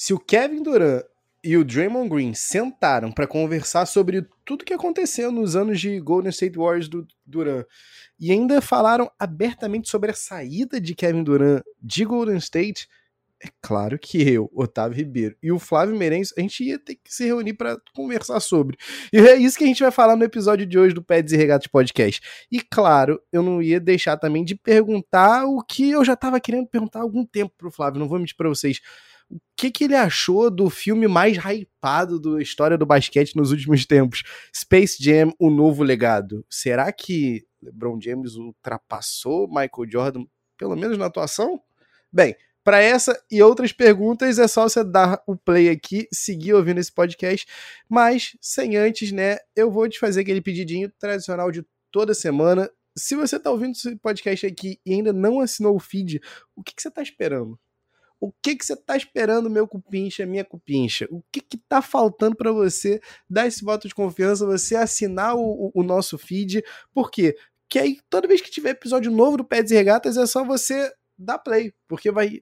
Se o Kevin Durant e o Draymond Green sentaram para conversar sobre tudo que aconteceu nos anos de Golden State Warriors do Durant e ainda falaram abertamente sobre a saída de Kevin Durant de Golden State, é claro que eu, Otávio Ribeiro e o Flávio Meirelles, a gente ia ter que se reunir para conversar sobre. E é isso que a gente vai falar no episódio de hoje do Peds e Regatas Podcast. E claro, eu não ia deixar também de perguntar o que eu já estava querendo perguntar há algum tempo pro Flávio, não vou mentir para vocês. O que, que ele achou do filme mais hypado da história do basquete nos últimos tempos? Space Jam, O Novo Legado. Será que LeBron James ultrapassou Michael Jordan, pelo menos na atuação? Bem, para essa e outras perguntas é só você dar o play aqui, seguir ouvindo esse podcast, mas sem antes, né, eu vou te fazer aquele pedidinho tradicional de toda semana. Se você está ouvindo esse podcast aqui e ainda não assinou o feed, o que, que você está esperando? O que que você está esperando, meu cupincha, minha cupincha? O que que tá faltando para você dar esse voto de confiança, você assinar o, o, nosso feed? Por quê? Que aí toda vez que tiver episódio novo do Pets e Regatas é só você dar play, porque vai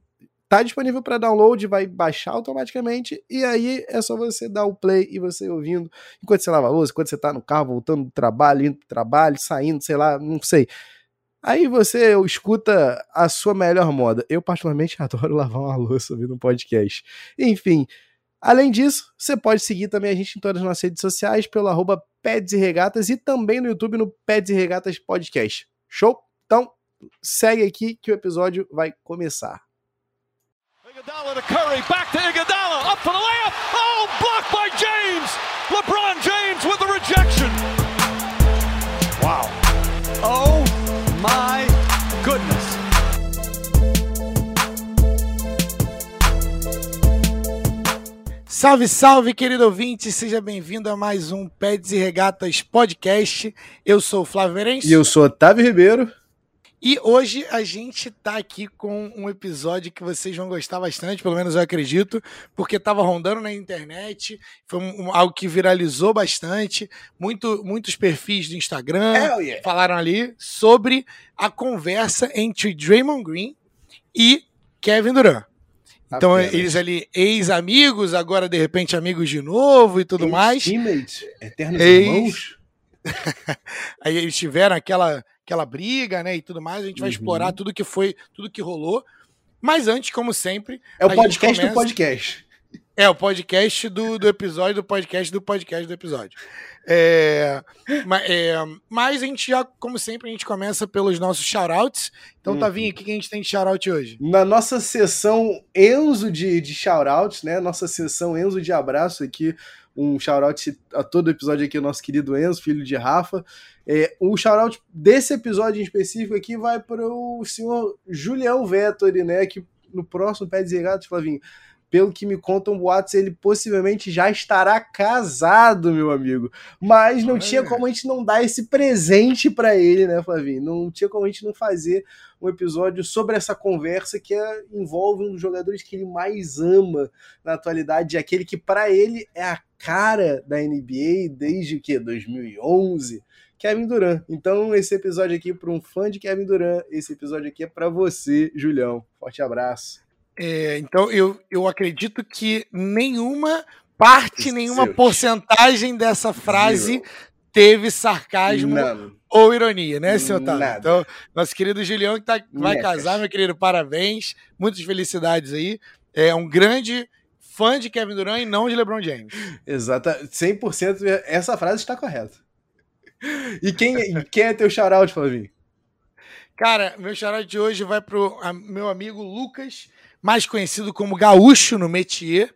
tá disponível para download, vai baixar automaticamente e aí é só você dar o play e você ouvindo enquanto você lava a louça, enquanto você tá no carro, voltando do trabalho, indo pro trabalho, saindo, sei lá, não sei. Aí você escuta a sua melhor moda. Eu particularmente adoro lavar uma louça ouvindo um podcast. Enfim, além disso, você pode seguir também a gente em todas as nossas redes sociais pelo arroba Peds e Regatas e também no YouTube no Peds e Regatas Podcast. Show? Então, segue aqui que o episódio vai começar. Iguodala to Curry, back to Iguodala, up for the layup. Oh, Salve, salve, querido ouvinte, seja bem-vindo a mais um Peds e Regatas Podcast. Eu sou o Flávio Merencio. E eu sou Otávio Ribeiro. E hoje a gente tá aqui com um episódio que vocês vão gostar bastante, pelo menos eu acredito, porque estava rondando na internet, foi um, algo que viralizou bastante. Muito, muitos perfis do Instagram yeah. falaram ali sobre a conversa entre Draymond Green e Kevin Durant. Então, Apenas. eles ali, ex-amigos, agora de repente amigos de novo e tudo mais. Teammates, eternos ex... irmãos. Aí eles tiveram aquela aquela briga, né, e tudo mais. A gente vai uhum. explorar tudo que foi, tudo que rolou. Mas antes, como sempre. É o podcast começa... do podcast. É, o podcast do, do episódio, do podcast do podcast do episódio. É, é, mas a gente já, como sempre, a gente começa pelos nossos shoutouts. Então. Tavinho, o que a gente tem de shoutout hoje? Na nossa sessão Enzo de, de shoutouts, né? Nossa sessão Enzo de abraço aqui. Um shoutout a todo episódio aqui, o nosso querido Enzo, filho de Rafa. É, o shoutout desse episódio em específico aqui vai para o senhor Julião Vettori, né? Que no próximo Pé Desregados, Flavinho, pelo que me contam boatos, ele possivelmente já estará casado, meu amigo. Mas não tinha como a gente não dar esse presente para ele, né, Flavinho? Não tinha como a gente não fazer um episódio sobre essa conversa que é, envolve um dos jogadores que ele mais ama na atualidade, aquele que para ele é a cara da NBA desde que 2011. Kevin Durant. Então, esse episódio aqui para um fã de Kevin Durant, esse episódio aqui é para você, Julião. Forte abraço. É, então, eu, eu acredito que nenhuma parte, nenhuma porcentagem dessa frase Zero. teve sarcasmo Não. ou ironia, né, senhor Otávio? Então, nosso querido Julião que tá, vai casar, meu querido, parabéns. Muitas felicidades aí. É um grande fã de Kevin Durant e não de LeBron James. Exato, 100% essa frase está correta. E quem, quem é teu shoutout, Flavinho? Cara, meu shoutout de hoje vai pro a, meu amigo Lucas, mais conhecido como Gaúcho no métier.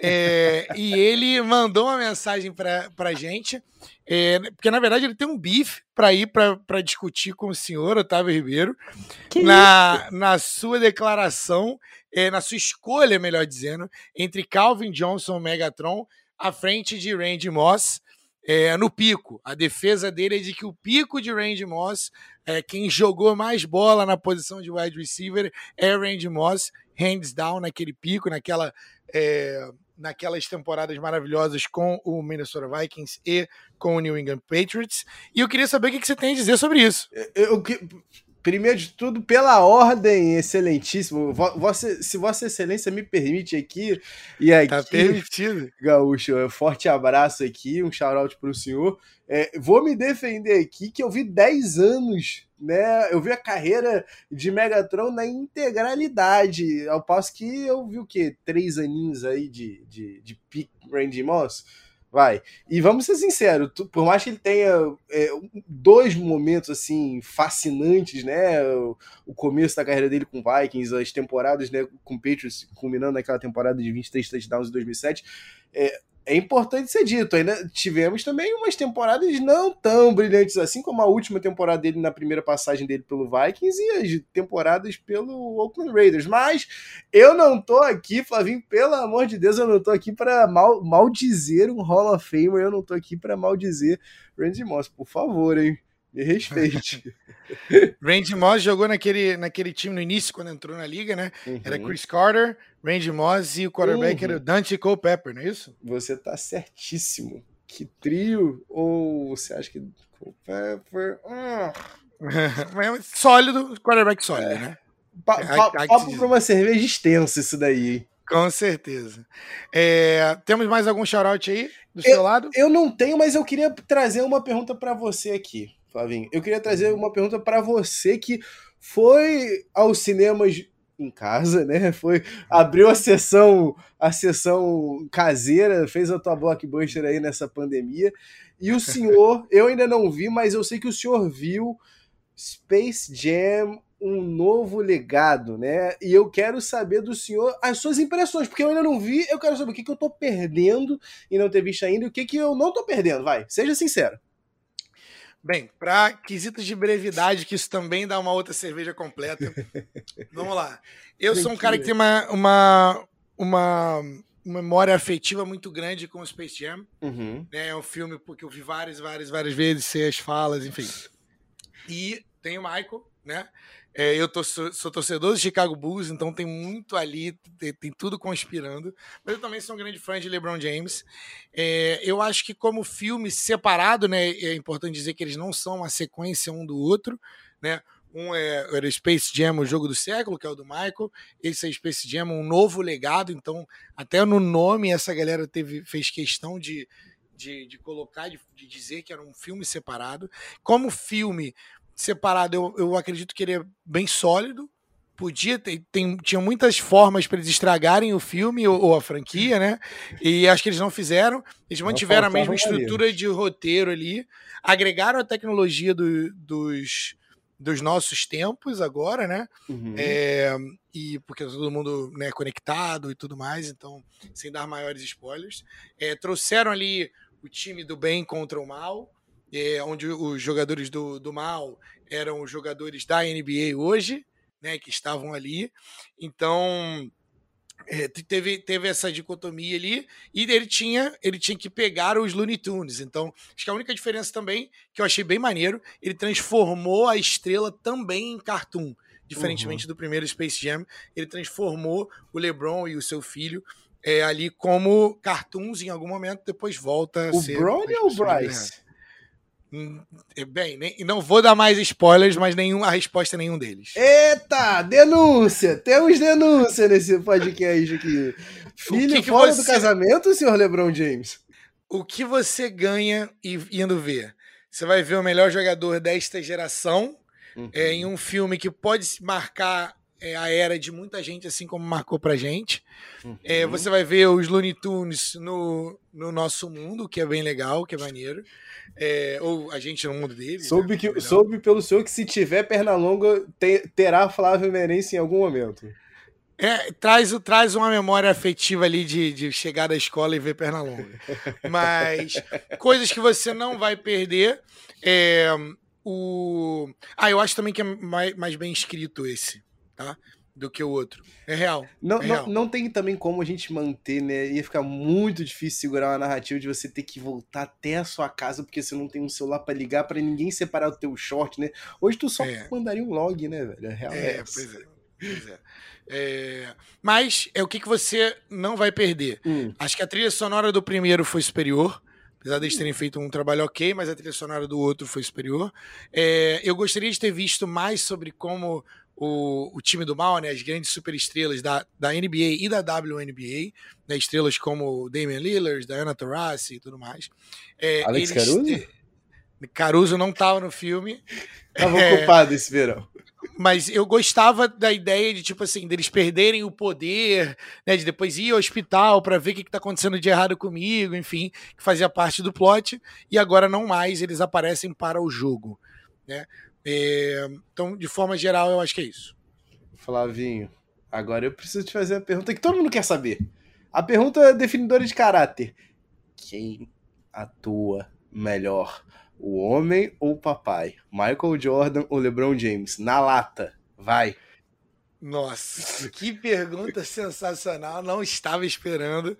É, e ele mandou uma mensagem pra, pra gente, é, porque na verdade ele tem um bife para ir para discutir com o senhor Otávio Ribeiro que na, isso? na sua declaração, é, na sua escolha, melhor dizendo, entre Calvin Johnson e Megatron à frente de Randy Moss é, no pico. A defesa dele é de que o pico de Randy Moss, é, quem jogou mais bola na posição de wide receiver é Randy Moss, hands down naquele pico, naquela, é, naquelas temporadas maravilhosas com o Minnesota Vikings e com o New England Patriots. E eu queria saber o que você tem a dizer sobre isso. Eu, eu, primeiro de tudo, pela ordem, excelentíssimo. Vossa, se Vossa Excelência me permite aqui, e aqui. Tá permitido. Gaúcho, forte abraço aqui, um shout-out pro senhor. É, vou me defender aqui que eu vi 10 anos, né? Eu vi a carreira de Megatron na integralidade, ao passo que eu vi o quê? Três aninhos aí de, de, de Peak Randy Moss. Vai. E vamos ser sinceros, por mais que ele tenha é, dois momentos assim fascinantes, né? O, o, começo da carreira dele com Vikings, as temporadas né, com Patriots, culminando naquela temporada de 23 touchdowns em 2007, é, é importante ser dito. Ainda tivemos também umas temporadas não tão brilhantes assim, como a última temporada dele na primeira passagem dele pelo Vikings e as temporadas pelo Oakland Raiders. Mas eu não tô aqui, Flavinho, pelo amor de Deus, eu não tô aqui para mal, maldizer um Hall of Famer, eu não tô aqui para maldizer Randy Moss, por favor, hein? Me respeite. Randy Moss jogou naquele, naquele time no início, quando entrou na liga, né? Uhum. Era Chris Carter, Randy Moss e o quarterback uhum. era o Dante Culpepper, não é isso? Você tá certíssimo. Que trio? Ou você acha que Culpepper... Hum. sólido, quarterback sólido, é. né? Pa, pa, papo pra uma cerveja extensa isso daí? Com certeza. É, temos mais algum shout aí do seu eu, lado? Eu não tenho, mas eu queria trazer uma pergunta para você aqui. Flavinho. Eu queria trazer uma pergunta para você que foi aos cinemas em casa, né? Foi abriu a sessão a sessão caseira, fez a tua blockbuster aí nessa pandemia. E o senhor, eu ainda não vi, mas eu sei que o senhor viu Space Jam um novo legado, né? E eu quero saber do senhor as suas impressões, porque eu ainda não vi, eu quero saber o que, que eu tô perdendo e não ter visto ainda e o que, que eu não tô perdendo, vai, seja sincero. Bem, para quesitos de brevidade, que isso também dá uma outra cerveja completa. Vamos lá. Eu sou um cara que tem uma, uma, uma memória afetiva muito grande com o Space Jam. Uhum. Né? É um filme porque eu vi várias, várias, várias vezes, sei as falas, enfim. E tem o Michael, né? É, eu tô, sou, sou, torcedor do Chicago Bulls, então tem muito ali, tem, tem, tudo conspirando. Mas eu também sou um grande fã de LeBron James. É, eu acho que como filme separado, né, é importante dizer que eles não são uma sequência um do outro, né? Um é era Space Jam, o jogo do século, que é o do Michael. Esse é Space Jam, um novo legado. Então, até no nome, essa galera teve, fez questão de, de, de colocar, de, de, dizer que era um filme separado. Como filme, separado, eu, eu acredito que ele é bem sólido. Podia ter, tem, tinha muitas formas para eles estragarem o filme ou, ou, a franquia, né? E acho que eles não fizeram. Eles mantiveram a mesma estrutura de roteiro ali, agregaram a tecnologia do, dos, dos nossos tempos agora, né? Uhum. É, e porque tá todo mundo né, conectado e tudo mais, então, sem dar maiores spoilers. É, trouxeram ali o time do bem contra o mal é, onde os jogadores do, do mal eram os jogadores da NBA hoje, né, que estavam ali. Então, é, teve, teve essa dicotomia ali e ele tinha, ele tinha que pegar os Looney Tunes. Então, acho que a única diferença também, que eu achei bem maneiro, ele transformou a estrela também em cartoon. Diferentemente uhum. do primeiro Space Jam, ele transformou o LeBron e o seu filho é, ali como cartoons em algum momento, depois volta o a ser. O Bron ou o Bryce? Hum, bem, nem, não vou dar mais spoilers, mas nenhum, a resposta é nenhum deles. Eita, denúncia! Temos denúncia nesse podcast aqui. Filho que que fora você... do casamento, senhor LeBron James? O que você ganha indo ver? Você vai ver o melhor jogador desta geração uhum. é, em um filme que pode marcar é, a era de muita gente, assim como marcou pra gente. Uhum. É, você vai ver os Looney Tunes no, no nosso mundo, que é bem legal, que é maneiro. É, ou a gente no mundo dele. Soube, né? que, soube pelo senhor que se tiver perna longa, te, terá Flávio Merense em algum momento. É, traz, traz uma memória afetiva ali de, de chegar da escola e ver perna longa. Mas coisas que você não vai perder. É, o... Ah, eu acho também que é mais, mais bem escrito esse tá? Do que o outro. É real. Não, é não, não tem também como a gente manter, né? Ia ficar muito difícil segurar uma narrativa de você ter que voltar até a sua casa porque você não tem um celular para ligar para ninguém separar o teu short, né? Hoje tu só é. mandaria um log, né, velho? É, real é, é pois é. Pois é. é. Mas é o que, que você não vai perder. Hum. Acho que a trilha sonora do primeiro foi superior. apesar deles terem feito um trabalho ok, mas a trilha sonora do outro foi superior. É, eu gostaria de ter visto mais sobre como o, o time do mal, né, as grandes superestrelas da, da NBA e da WNBA, né, estrelas como Damian Lillard, Diana Taurasi e tudo mais. É, Alex Caruso? Te... Caruso não estava no filme. Estava é... ocupado esse verão. Mas eu gostava da ideia de, tipo assim, deles perderem o poder, né? De depois ir ao hospital para ver o que, está acontecendo de errado comigo, enfim, que fazia parte do plot. E agora não mais, eles aparecem para o jogo, né? É, então, de forma geral, eu acho que é isso. Flavinho, agora eu preciso te fazer a pergunta que todo mundo quer saber. A pergunta é definidora de caráter. Quem atua melhor? O homem ou o papai? Michael Jordan ou LeBron James? Na lata. Vai. Nossa, que pergunta sensacional. Não estava esperando.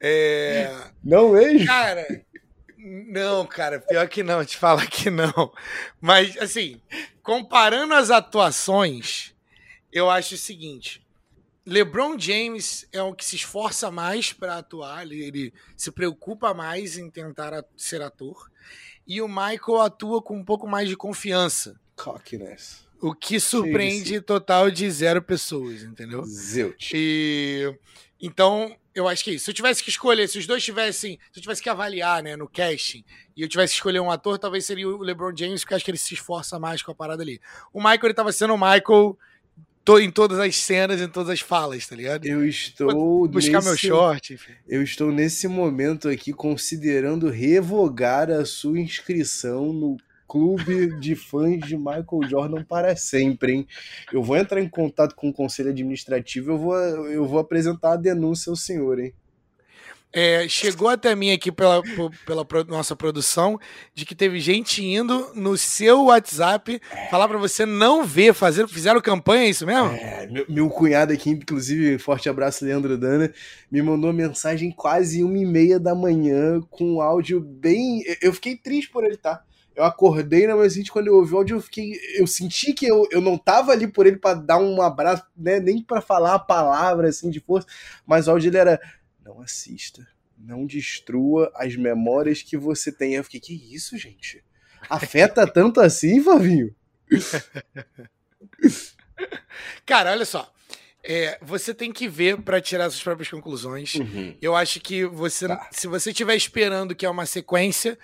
É... Não mesmo? Cara, não, cara, pior que não, te fala que não. Mas, assim, comparando as atuações, eu acho o seguinte: LeBron James é o que se esforça mais para atuar, ele, ele, se preocupa mais em tentar ser ator e o Michael atua com um pouco mais de confiança. Cockiness. O que surpreende total de zero pessoas, entendeu? Zilch. E então, eu acho que é isso. Se eu tivesse que escolher, se os dois tivessem, se eu tivesse que avaliar, né, no casting, e eu tivesse que escolher um ator, talvez seria o LeBron James, porque eu acho que ele se esforça mais com a parada ali. O Michael, ele tava sendo o Michael tô em todas as cenas, em todas as falas, tá ligado? Eu estou Vou buscar nesse, meu short. Enfim. Eu estou nesse momento aqui considerando revogar a sua inscrição no clube de fãs de Michael Jordan para sempre, hein? Eu vou entrar em contato com o conselho administrativo, eu vou, eu vou apresentar a denúncia ao senhor, hein? É, chegou até mim aqui pela, pela nossa produção de que teve gente indo no seu WhatsApp falar para você não ver, fazer, fizeram campanha, é isso mesmo? É, meu, meu, cunhado aqui, inclusive, forte abraço, Leandro Dana, me mandou mensagem quase uma e meia da manhã com um áudio bem. Eu fiquei triste por ele, tá? Eu acordei na manhã quando eu ouvi o áudio, eu fiquei. Eu senti que eu, eu não tava ali por ele para dar um abraço, né? Nem para falar a palavra assim de força, mas o áudio ele era não assista. Não destrua as memórias que você tem. Eu fiquei, que isso, gente? Afeta tanto assim, Flavinho? Cara, olha só. É, você tem que ver para tirar suas próprias conclusões. Uhum. Eu acho que você, tá. se você estiver esperando que é uma sequência,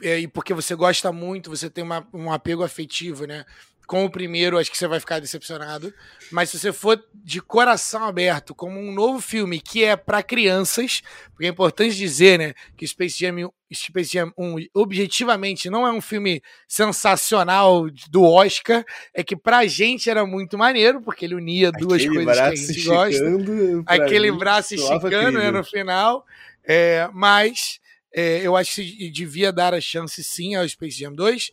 e porque você gosta muito, você tem uma, um apego afetivo, né? com o primeiro, acho que você vai ficar decepcionado. Mas se você for de coração aberto, como um novo filme que é para crianças, porque é importante dizer, né, que Space Jam, Space Jam 1 objetivamente não é um filme sensacional do Oscar, é que pra gente era muito maneiro, porque ele unia duas Aquele coisas que a gente gosta. Aquele braço esticando né, no final. É, mas é, eu acho que devia dar a chance sim ao Space Jam 2,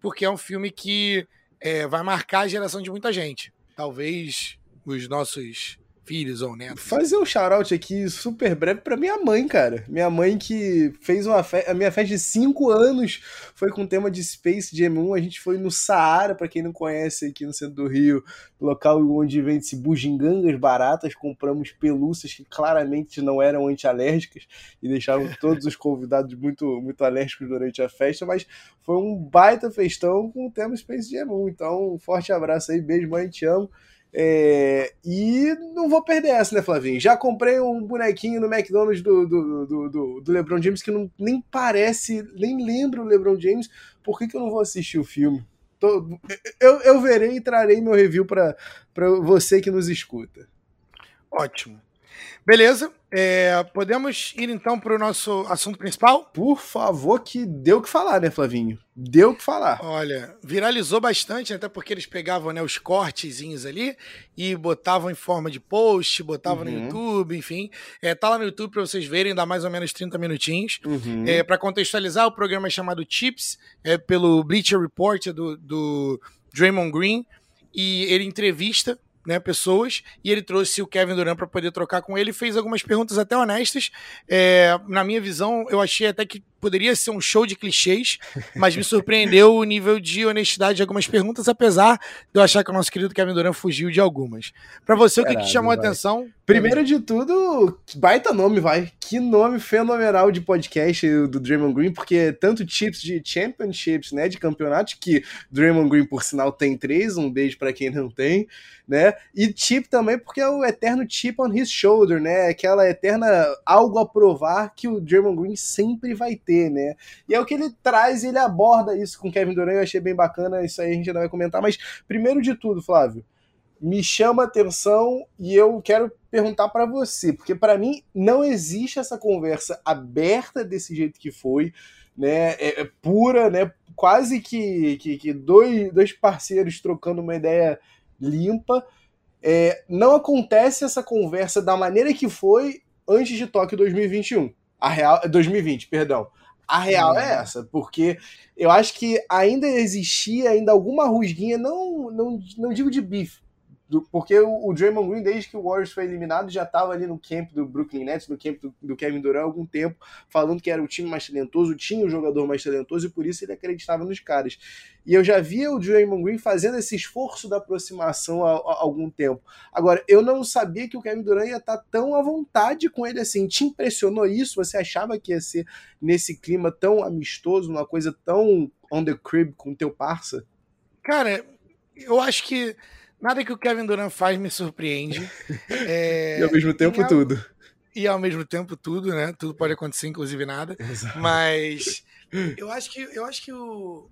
porque é um filme que é, vai marcar a geração de muita gente. Talvez os nossos filhos ou netos. Fazer um shout aqui super breve para minha mãe, cara. Minha mãe que fez uma festa, a minha festa de 5 anos foi com o tema de Space Jam 1. A gente foi no Saara, para quem não conhece aqui no centro do Rio, local onde vende-se bugigangas baratas. Compramos pelúcias que claramente não eram antialérgicas e deixaram todos os convidados muito, muito alérgicos durante a festa, mas foi um baita festão com o tema Space Jam 1. Então, um forte abraço aí, beijo, mãe, te amo. É, e não vou perder essa, né, Flavinho? Já comprei um bonequinho no McDonald's do, do, do, do, do LeBron James que não, nem parece, nem lembra o LeBron James. Por que, que eu não vou assistir o filme? Tô, eu, eu verei e trarei meu review para você que nos escuta. Ótimo. Beleza. É, podemos ir então para o nosso assunto principal? Por favor, que deu o que falar, né, Flavinho? Deu o que falar. Olha, viralizou bastante, até porque eles pegavam né, os cortezinhos ali e botavam em forma de post, botavam uhum. no YouTube, enfim. É, tá lá no YouTube para vocês verem, dá mais ou menos 30 minutinhos. Uhum. É, para contextualizar, o programa é chamado Chips, é pelo Bleacher Report do, do Draymond Green, e ele entrevista né, pessoas, e ele trouxe o Kevin Durant para poder trocar com ele, fez algumas perguntas até honestas. É, na minha visão, eu achei até que poderia ser um show de clichês, mas me surpreendeu o nível de honestidade de algumas perguntas, apesar de eu achar que o nosso querido Kevin Durant fugiu de algumas. Para você, Caralho, o que, que chamou a atenção? Primeiro de tudo, baita nome, vai. que nome fenomenal de podcast do Draymond Green, porque tanto chips de championships, né, de campeonato, que Draymond Green, por sinal, tem três, um beijo para quem não tem, né, e chip também porque é o eterno chip on his shoulder, né, aquela eterna algo a provar que o Draymond Green sempre vai ter, né, e é o que ele traz, ele aborda isso com Kevin Durant, eu achei bem bacana, isso aí a gente ainda vai comentar, mas primeiro de tudo, Flávio, me chama atenção e eu quero perguntar para você, porque para mim não existe essa conversa aberta desse jeito que foi, né? É, é pura, né? Quase que, que, que, dois, dois parceiros trocando uma ideia limpa. É, não acontece essa conversa da maneira que foi antes de Tóquio 2021. A real, 2020, perdão. A real é uhum. essa, porque eu acho que ainda existia ainda alguma rusguinha, não, não, não digo de bife, do, porque o, o, Draymond Green, desde que o Warriors foi eliminado, já estava ali no camp do Brooklyn Nets, no camp do, do, Kevin Durant há algum tempo, falando que era o time mais talentoso, tinha o jogador mais talentoso e por isso ele acreditava nos caras. E eu já via o Draymond Green fazendo esse esforço da aproximação há, há algum tempo. Agora, eu não sabia que o Kevin Durant ia estar tá tão à vontade com ele assim. Te impressionou isso? Você achava que ia ser nesse clima tão amistoso, uma coisa tão on the crib com o teu parça? Cara, eu acho que Nada que o Kevin Durant faz me surpreende. É... e ao mesmo tempo, tudo. E ao mesmo tempo, tudo, né? Tudo pode acontecer, inclusive nada. Exato. Mas eu acho que, eu acho que o,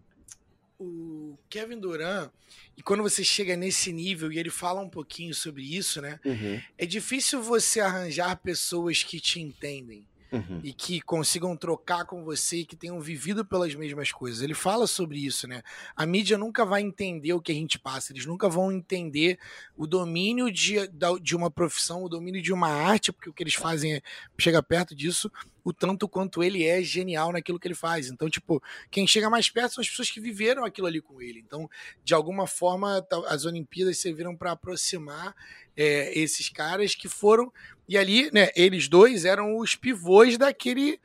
o Kevin Durant, e quando você chega nesse nível e ele fala um pouquinho sobre isso, né? Uhum. É difícil você arranjar pessoas que te entendem uhum. e que consigam trocar com você e que tenham vivido pelas mesmas coisas. Ele fala sobre isso, né? A mídia nunca vai entender o que a gente passa, eles nunca vão entender o domínio de, de uma profissão, o domínio de uma arte, porque o que eles fazem é, chega perto disso, o tanto quanto ele é genial naquilo que ele faz. Então, tipo, quem chega mais perto são as pessoas que viveram aquilo ali com ele. Então, de alguma forma, as Olimpíadas serviram para aproximar é, esses caras que foram. E ali, né, eles dois eram os pivôs daquele.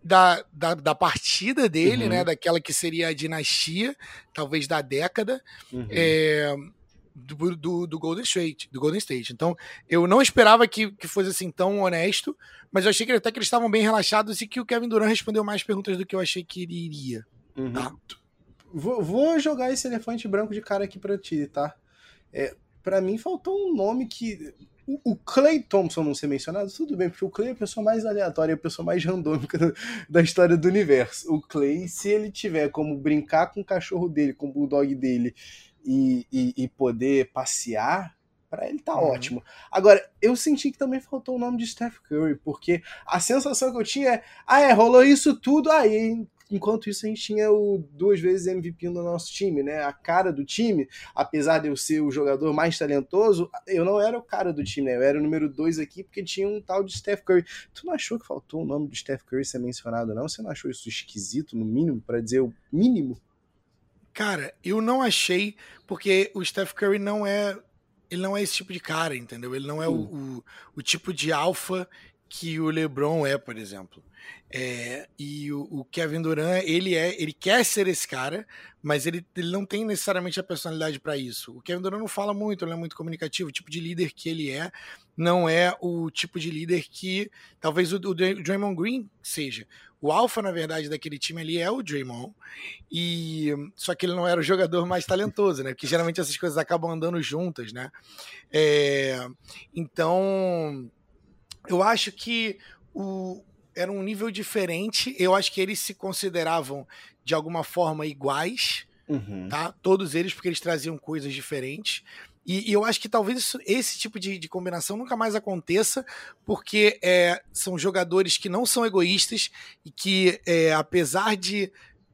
Da, da, da partida dele, uhum. né? Daquela que seria a dinastia, talvez da década. Uhum. É, do, do, do, Golden State, do Golden State. Então, eu não esperava que, que fosse assim tão honesto, mas eu achei que até que eles estavam bem relaxados e que o Kevin Durant respondeu mais perguntas do que eu achei que ele iria. Uhum. Tá? Vou, vou, jogar esse elefante branco de cara aqui pra ti, tá? É, para mim faltou um nome que. O, o Clay Thompson não ser mencionado, tudo bem, porque o Clay é a pessoa mais aleatória, a pessoa mais randômica da história do universo. O Clay, se ele tiver como brincar com o cachorro dele, com o bulldog dele, e, e, e poder passear, para ele tá uhum. ótimo. Agora, eu senti que também faltou o nome de Steph Curry, porque a sensação que eu tinha é, ah, é, rolou isso tudo aí. Enquanto isso, a gente tinha o duas vezes MVP no nosso time, né? A cara do time, apesar de eu ser o jogador mais talentoso, eu não era o cara do time, né? Eu era o número dois aqui porque tinha um tal de Steph Curry. Tu não achou que faltou o nome do Steph Curry ser mencionado, não? Você não achou isso esquisito, no mínimo, para dizer o mínimo? Cara, eu não achei, porque o Steph Curry não é. Ele não é esse tipo de cara, entendeu? Ele não é o, o, o, tipo de alfa que o LeBron é, por exemplo. É, e o, o, Kevin Durant, ele é, ele quer ser esse cara, mas ele, ele não tem necessariamente a personalidade para isso. O Kevin Durant não fala muito, não é muito comunicativo. O tipo de líder que ele é não é o tipo de líder que talvez o, o Draymond Green seja. O alfa, na verdade, daquele time ali é o Draymond. E só que ele não era o jogador mais talentoso, né? Porque geralmente essas coisas acabam andando juntas, né? É, então, eu acho que o, era um nível diferente. Eu acho que eles se consideravam de alguma forma iguais, uhum. tá? Todos eles, porque eles traziam coisas diferentes. E, e, eu acho que talvez isso, esse tipo de, de, combinação nunca mais aconteça, porque é, são jogadores que não são egoístas e que, é, apesar de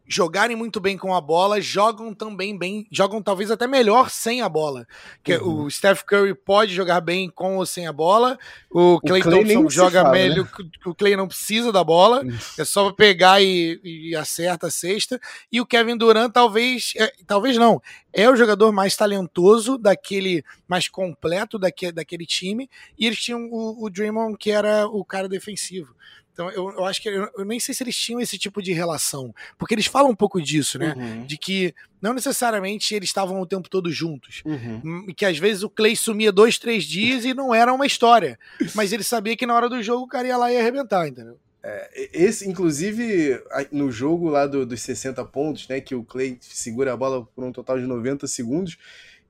jogarem muito bem com a bola, jogam também bem, jogam talvez até melhor sem a bola. Que uhum. o Steph Curry pode jogar bem com ou sem a bola, o Clay, o Clay Thompson joga fala, melhor, né? o Clay não precisa da bola, é só pegar e, e, acerta a cesta. E o Kevin Durant talvez, é, talvez não, é o jogador mais talentoso daquele, mais completo daquele, daquele time. E eles tinham o, o Draymond que era o cara defensivo. Então eu, eu acho que eu, eu, nem sei se eles tinham esse tipo de relação, porque eles falam um pouco disso, né? Uhum. De que não necessariamente eles estavam o tempo todo juntos, uhum. Hum, que às vezes o Clay sumia dois, três dias e não era uma história, mas ele sabia que na hora do jogo o cara ia lá e ia arrebentar, entendeu? É, esse, inclusive, no jogo lá do, dos 60 pontos, né, que o Clay segura a bola por um total de 90 segundos,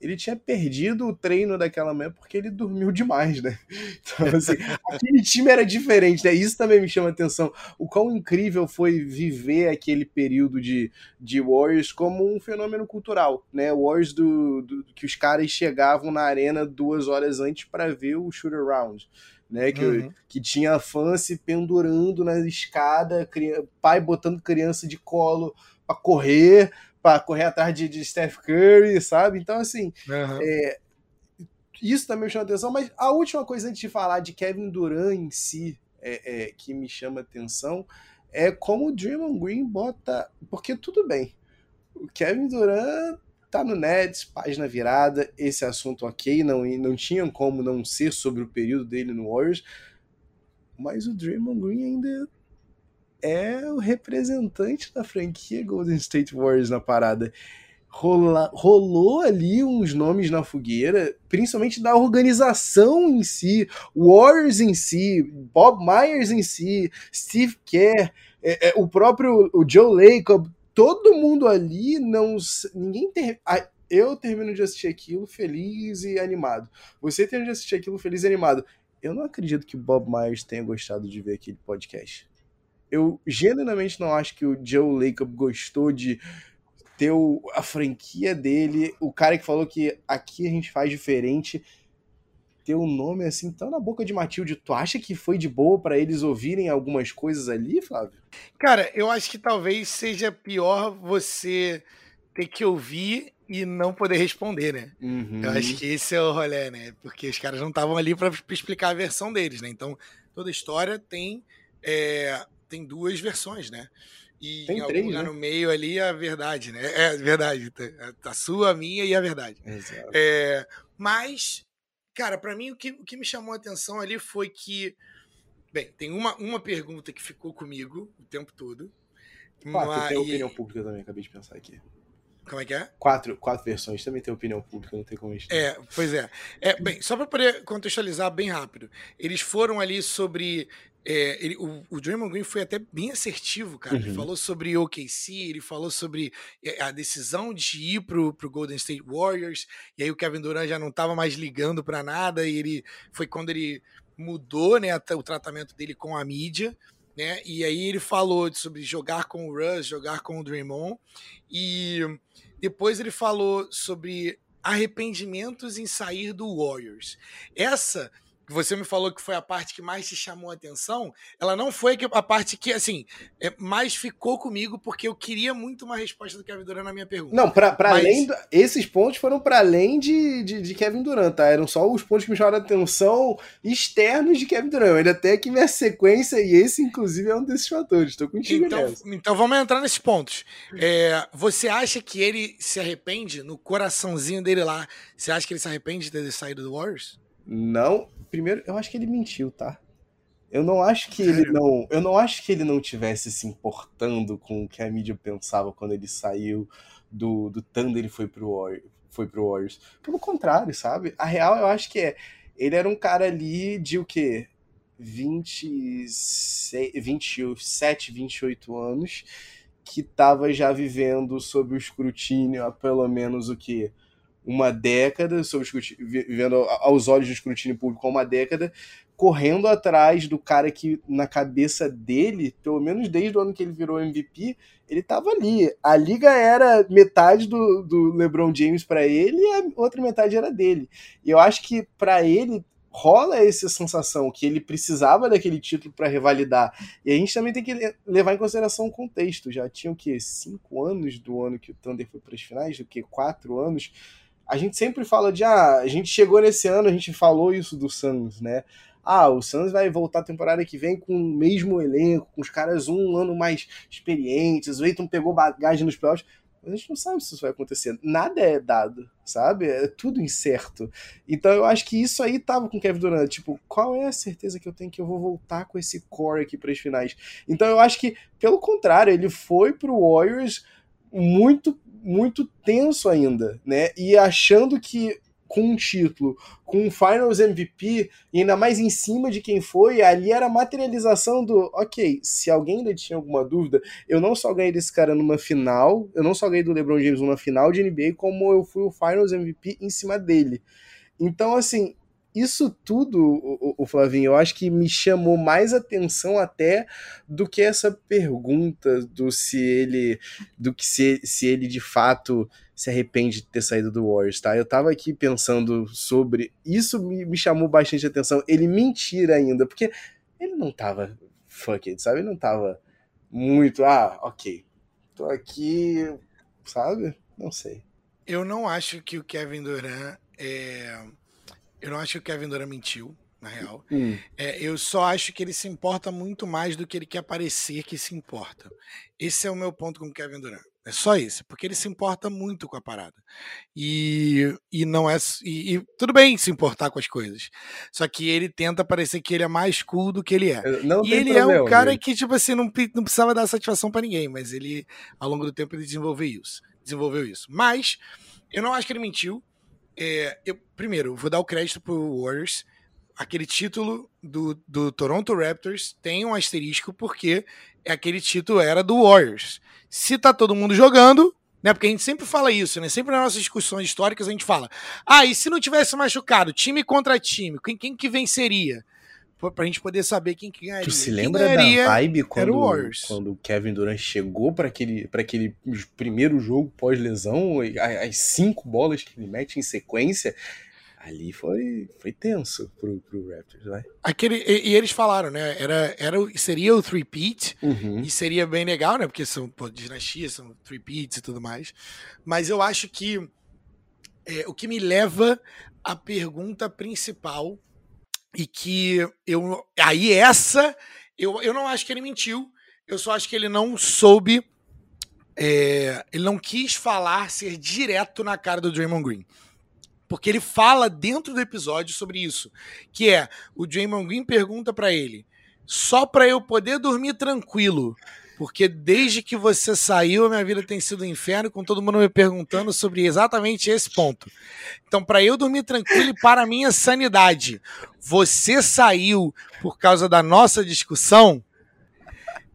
ele tinha perdido o treino daquela manhã porque ele dormiu demais, né? Então, assim, aquele time era diferente, né? Isso também me chama a atenção. O quão incrível foi viver aquele período de, de Warriors como um fenômeno cultural, né? Warriors do, do que os caras chegavam na arena duas horas antes para ver o shoot around. Né, que, uhum. que tinha fã se pendurando na escada, pai botando criança de colo para correr, para correr atrás de, de Steph Curry, sabe? Então, assim, uhum. é, isso também me chama atenção. Mas a última coisa antes de falar de Kevin Durant em si, é, é, que me chama atenção, é como o Draymond Green bota. Porque tudo bem, o Kevin Durant tá no Nets, página virada, esse assunto ok, não, não tinha como não ser sobre o período dele no Warriors, mas o Draymond Green ainda é o representante da franquia Golden State Warriors na parada. Rola, rolou ali uns nomes na fogueira, principalmente da organização em si, Warriors em si, Bob Myers em si, Steve Kerr, é, é, o próprio o Joe Lacob, todo mundo ali não. Ninguém ter, eu termino de assistir aquilo feliz e animado. Você termina de assistir aquilo feliz e animado. Eu não acredito que Bob Myers tenha gostado de ver aquele podcast eu genuinamente não acho que o Joe Lacob gostou de ter o, a franquia dele, o cara que falou que aqui a gente faz diferente, ter um nome assim tão na boca de Matilde. Tu acha que foi de boa para eles ouvirem algumas coisas ali, Flávio? Cara, eu acho que talvez seja pior você ter que ouvir e não poder responder, né? Uhum. Eu acho que esse é o rolê, né? Porque os caras não estavam ali para explicar a versão deles, né? Então, toda história tem é, tem duas versões, né? E tem em algum três, lugar né? no meio ali a verdade, né? É verdade. Tá, a sua, a minha e a verdade. Exato. É, mas, cara, para mim o que, o que me chamou a atenção ali foi que. Bem, tem uma, uma pergunta que ficou comigo o tempo todo. Quatro, mas... tem opinião pública também, acabei de pensar aqui. Como é que é? Quatro, quatro versões também tem opinião pública, não tem como gente. É, pois é. é bem, só para poder contextualizar bem rápido. Eles foram ali sobre é, ele, o, o Draymond Green foi até bem assertivo, cara. Uhum. Ele falou sobre OKC, ele falou sobre a decisão de ir pro, pro Golden State Warriors, e aí o Kevin Durant já não estava mais ligando para nada, e ele foi quando ele mudou né, o tratamento dele com a mídia, né? E aí ele falou sobre jogar com o Russ, jogar com o Draymond, e depois ele falou sobre arrependimentos em sair do Warriors. Essa que você me falou que foi a parte que mais te chamou a atenção, ela não foi a parte que, assim, é, mais ficou comigo, porque eu queria muito uma resposta do Kevin Durant na minha pergunta. Não, para Mas... além. Do, esses pontos foram para além de, de, de, Kevin Durant, tá? Eram só os pontos que me chamaram a atenção externos de Kevin Durant. Ainda tenho aqui minha sequência, e esse, inclusive, é um desses fatores. Estou contigo então, nessa. então vamos entrar nesses pontos. É, você acha que ele se arrepende no coraçãozinho dele lá? Você acha que ele se arrepende de ter saído do Warriors? Não, primeiro, eu acho que ele mentiu, tá? Eu não acho que ele não, eu não acho que ele não tivesse se importando com o que a mídia pensava quando ele saiu do, do Thunder e foi pro, Warriors, foi pro Warriors. Pelo contrário, sabe? A real eu acho que é, ele era um cara ali de o quê? 26, 27, 28 anos, que estava já vivendo sob o escrutínio há pelo menos o que uma década, sob vivendo aos olhos do escrutínio público há uma década, correndo atrás do cara que, na cabeça dele, pelo menos desde o ano que ele virou MVP, ele tava ali. A liga era metade do, do LeBron James para ele e a outra metade era dele. E eu acho que para ele rola essa sensação que ele precisava daquele título para revalidar. E a gente também tem que levar em consideração o contexto. Já tinha o que cinco anos do ano que o Thunder foi para as finais, do que quatro anos a gente sempre fala de ah, a gente chegou nesse ano, a gente falou isso do Suns, né? Ah, o Suns vai voltar a temporada que vem com o mesmo elenco, com os caras um ano mais experientes, o Eiton pegou bagagem nos playoffs. a gente não sabe se isso vai acontecer. Nada é dado, sabe? É tudo incerto. Então eu acho que isso aí tava com o Kevin Durant. Tipo, qual é a certeza que eu tenho que eu vou voltar com esse core aqui para as finais? Então eu acho que, pelo contrário, ele foi pro Warriors muito, muito tenso ainda, né? E achando que com um título, com um Finals MVP, e ainda mais em cima de quem foi, ali era a materialização do, ok, se alguém ainda tinha alguma dúvida, eu não só ganhei desse cara numa final, eu não só ganhei do LeBron James numa final de NBA, como eu fui o Finals MVP em cima dele. Então, assim, isso tudo, o, o, Flavinho, eu acho que me chamou mais atenção até do que essa pergunta do se ele, do que se, se ele de fato se arrepende de ter saído do Warriors, tá? Eu tava aqui pensando sobre. Isso me, me chamou bastante atenção. Ele mentir ainda, porque ele não tava fuck it, sabe? Ele não tava muito. Ah, ok. Tô aqui, sabe? Não sei. Eu não acho que o Kevin Durant. É... Eu não acho que o Kevin Durant mentiu na real. Hum. É, eu só acho que ele se importa muito mais do que ele quer parecer que se importa. Esse é o meu ponto com o Kevin Durant. É só isso, porque ele se importa muito com a parada. E, e não é. E, e, tudo bem se importar com as coisas. Só que ele tenta parecer que ele é mais cool do que ele é. Não e ele problema, é um cara que, tipo assim, não, não precisava dar satisfação para ninguém, mas ele, ao longo do tempo, ele desenvolveu isso. Desenvolveu isso. Mas, eu não acho que ele mentiu. É, eu, primeiro, vou dar o crédito pro Warriors. Aquele título do, do Toronto Raptors tem um asterisco porque aquele título era do Warriors se tá todo mundo jogando, né? Porque a gente sempre fala isso, né? Sempre nas nossas discussões históricas a gente fala: ah, e se não tivesse machucado, time contra time, quem, quem que venceria? Pra gente poder saber quem que ganharia. Tu se lembra da vibe quando, quando o Kevin Durant chegou para aquele, aquele primeiro jogo pós-lesão, as cinco bolas que ele mete em sequência? ali foi, foi tenso pro, pro Raptors, vai. Aquele, e, e, eles falaram, né? Era, era, seria o three-peat, uhum. e seria bem legal, né? Porque são pô, dinastias, são three-peats e tudo mais. Mas eu acho que é, o que me leva à pergunta principal, e que eu. Aí essa, eu, eu não acho que ele mentiu, eu só acho que ele não soube. É, ele não quis falar, ser direto na cara do Draymond Green. Porque ele fala dentro do episódio sobre isso, que é o Draymond Green pergunta para ele: "Só para eu poder dormir tranquilo, porque desde que você saiu, a minha vida tem sido um inferno, com todo mundo me perguntando sobre exatamente esse ponto. Então, para eu dormir tranquilo e para a minha sanidade, você saiu por causa da nossa discussão?"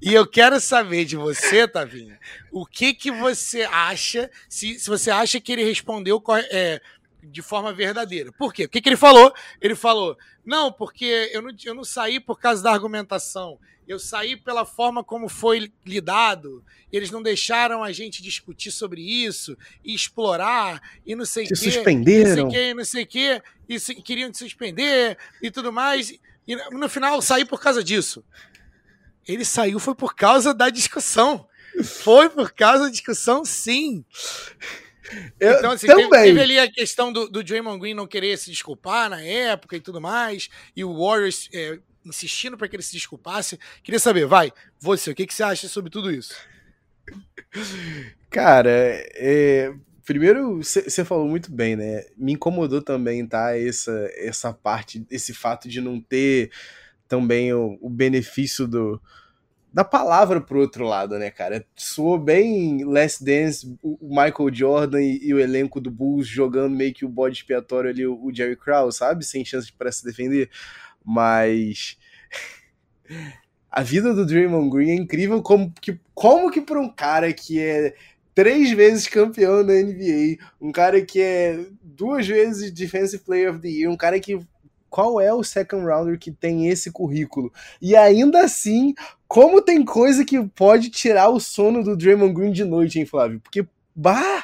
E eu quero saber de você, Tavinha, o que que você acha, se, se você acha que ele respondeu é, de forma verdadeira. Por quê? O que, que ele falou? Ele falou: não, porque eu não, eu não saí por causa da argumentação. Eu saí pela forma como foi lidado. Eles não deixaram a gente discutir sobre isso e explorar e não sei o quê. suspenderam. Não sei o não sei o quê. E se, queriam suspender e tudo mais. E no final saí por causa disso. Ele saiu foi por causa da discussão. Foi por causa da discussão, sim. Eu então, assim, também. Teve, teve, ali a questão do, do Draymond Green não querer se desculpar na época e tudo mais, e o Warriors é, insistindo para que ele se desculpasse. Queria saber, vai, você, o que, que você acha sobre tudo isso? Cara, é, primeiro, você falou muito bem, né? Me incomodou também, tá? Essa, essa parte, esse fato de não ter também o, o benefício do, da palavra pro outro lado, né, cara? Soou bem Last Dance, o Michael Jordan e, e, o elenco do Bulls jogando meio que o bode expiatório ali, o, o Jerry Krause, sabe? Sem chance para se defender. Mas a vida do Draymond Green é incrível como que, como que para um cara que é três vezes campeão da NBA, um cara que é duas vezes Defensive Player of the Year, um cara que qual é o second rounder que tem esse currículo? E ainda assim, como tem coisa que pode tirar o sono do Draymond Green de noite, hein, Flávio? Porque, bah!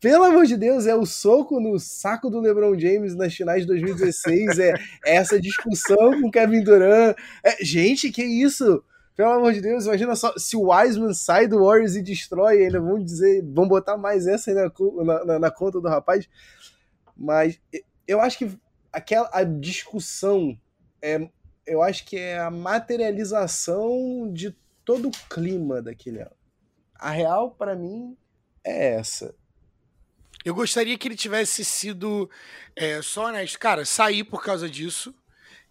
Pelo amor de Deus, é o soco no saco do LeBron James nas finais de 2016, é, é essa discussão com Kevin Durant. É, gente, que isso? Pelo amor de Deus, imagina só se o Wiseman sai do Warriors e destrói, ainda vão dizer, vão botar mais essa na, na, na conta do rapaz. Mas eu acho que aquela a discussão é, eu acho que é a materialização de todo o clima daquele ano. A real para mim é essa. Eu gostaria que ele tivesse sido é, só honesto. Cara, saí por causa disso.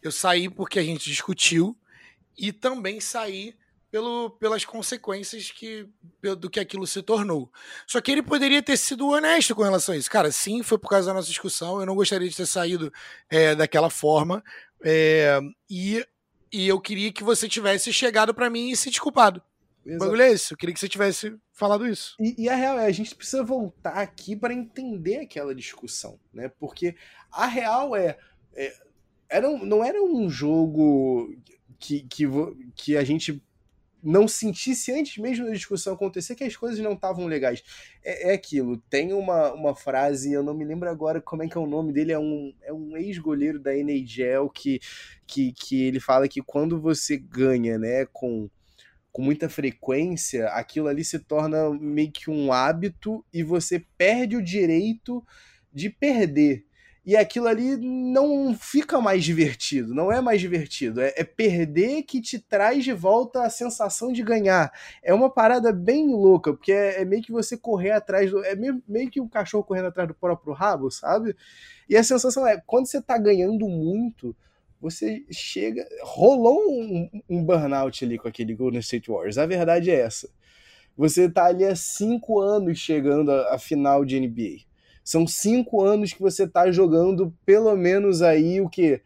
Eu saí porque a gente discutiu. E também saí pelo, pelas consequências que, do que aquilo se tornou. Só que ele poderia ter sido honesto com relação a isso. Cara, sim, foi por causa da nossa discussão. Eu não gostaria de ter saído é, daquela forma. É, e, e eu queria que você tivesse chegado para mim e se desculpado. O bagulho é esse. Eu queria que você tivesse falado isso. E, e a real é, a gente precisa voltar aqui para entender aquela discussão, né? Porque a real é, é era um, não era um jogo que, que, que a gente não sentisse antes mesmo da discussão acontecer que as coisas não estavam legais. É, é, aquilo, tem uma, uma frase, eu não me lembro agora como é que é o nome dele, é um, é um ex-goleiro da NHL que, que, que ele fala que quando você ganha, né, com com muita frequência, aquilo ali se torna meio que um hábito e você perde o direito de perder. E aquilo ali não fica mais divertido, não é mais divertido. É, é, perder que te traz de volta a sensação de ganhar. É uma parada bem louca, porque é, é meio que você correr atrás do. É meio, meio que um cachorro correndo atrás do próprio rabo, sabe? E a sensação é, quando você tá ganhando muito, você chega. Rolou um, um burnout ali com aquele Golden State Warriors. A verdade é essa. Você tá ali há cinco anos chegando à, final de NBA. São cinco anos que você tá jogando pelo menos aí o que?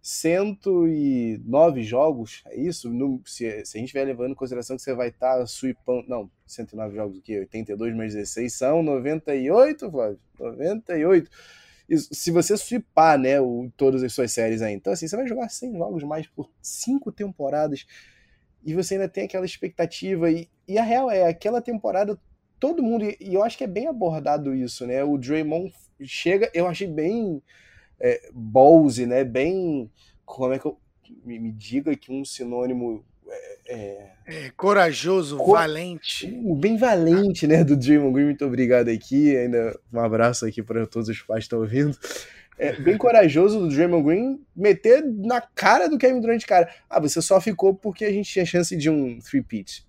109 jogos, é isso? No, se, se, a gente estiver levando em consideração que você vai estar tá sweepando. Não, 109 jogos, o quê? 82 mais 16 são 98, Flávio? 98 se você swipar, né, o, todas as suas séries aí. Então, assim, você vai jogar 100 jogos mais por cinco temporadas e você ainda tem aquela expectativa. E, e a real é, aquela temporada, todo mundo, e eu acho que é bem abordado isso, né? O Draymond chega, eu achei bem é, ballsy, né? Bem. Como é que eu. Me, me diga que um sinônimo é, é, corajoso, cor... valente. Bem valente, né, do Draymond Green. Muito obrigado aqui. Ainda um abraço aqui para todos os pais que estão ouvindo. É, bem corajoso do Draymond Green meter na cara do Kevin Durant, cara. Ah, você só ficou porque a gente tinha chance de um three pitch.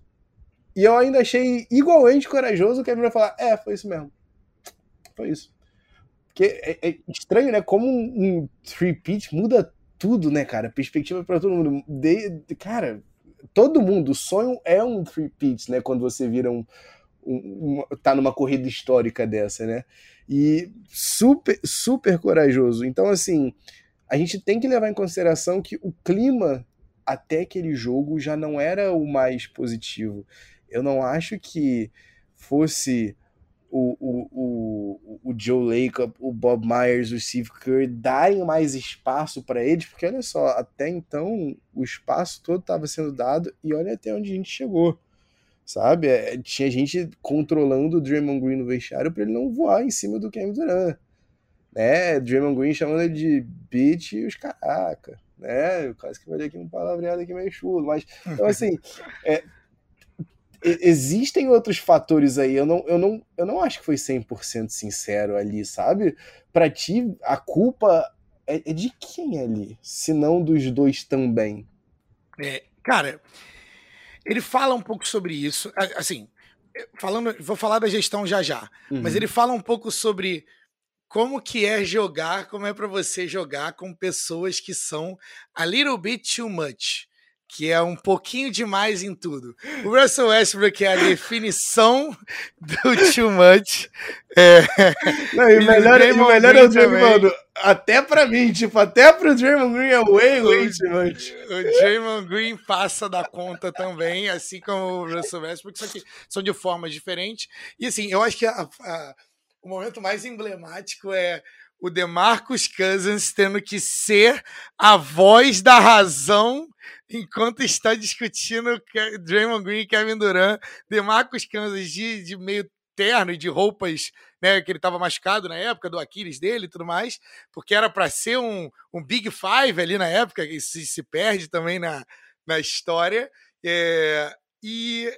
E eu ainda achei igualmente corajoso o Kevin Durant falar: é, foi isso mesmo. Foi isso. Porque é, é estranho, né? Como um, um pitch muda tudo, né, cara? Perspectiva para todo mundo. De, cara, todo mundo, o sonho é um three peats, né? Quando você vira um, um, um, tá numa corrida histórica dessa, né? E super, super corajoso. Então, assim, a gente tem que levar em consideração que o clima até aquele jogo já não era o mais positivo. Eu não acho que fosse o, o, o, o Joe Lacob, o Bob Myers, o Steve Kerr darem mais espaço para eles, porque olha só, até então o espaço todo estava sendo dado e olha até onde a gente chegou, sabe? É, tinha gente controlando o Draymond Green no vestiário para ele não voar em cima do Kevin Durant, né? Draymond Green chamando ele de bitch e os caraca, né? Quase que falei aqui um palavreado aqui meio chulo, mas então assim, é, existem outros fatores aí. Eu não, eu não, eu não acho que foi 100% sincero ali, sabe? Para ti, a culpa é, é, de quem ali? Se não dos dois também. É, cara, ele fala um pouco sobre isso. Assim, falando, vou falar da gestão já já, uhum. mas ele fala um pouco sobre como que é jogar, como é para você jogar com pessoas que são a little bit too much que é um pouquinho demais em tudo. O Russell Westbrook é a definição do too much. É... Não, e, melhor, o melhor é o Draymond, até pra mim, tipo, até pro Draymond Green é way, way too much. O Draymond Green passa da conta também, assim como o Russell Westbrook, só que são de formas diferentes. E assim, eu acho que a, a, o momento mais emblemático é o DeMarcus Cousins tendo que ser a voz da razão enquanto está discutindo Draymond Green e Kevin Durant. DeMarcus Cousins de, de meio terno e de roupas, né, que ele estava machucado na época do Aquiles dele e tudo mais, porque era para ser um, um Big Five ali na época, que se, se perde também na, na história. É, e,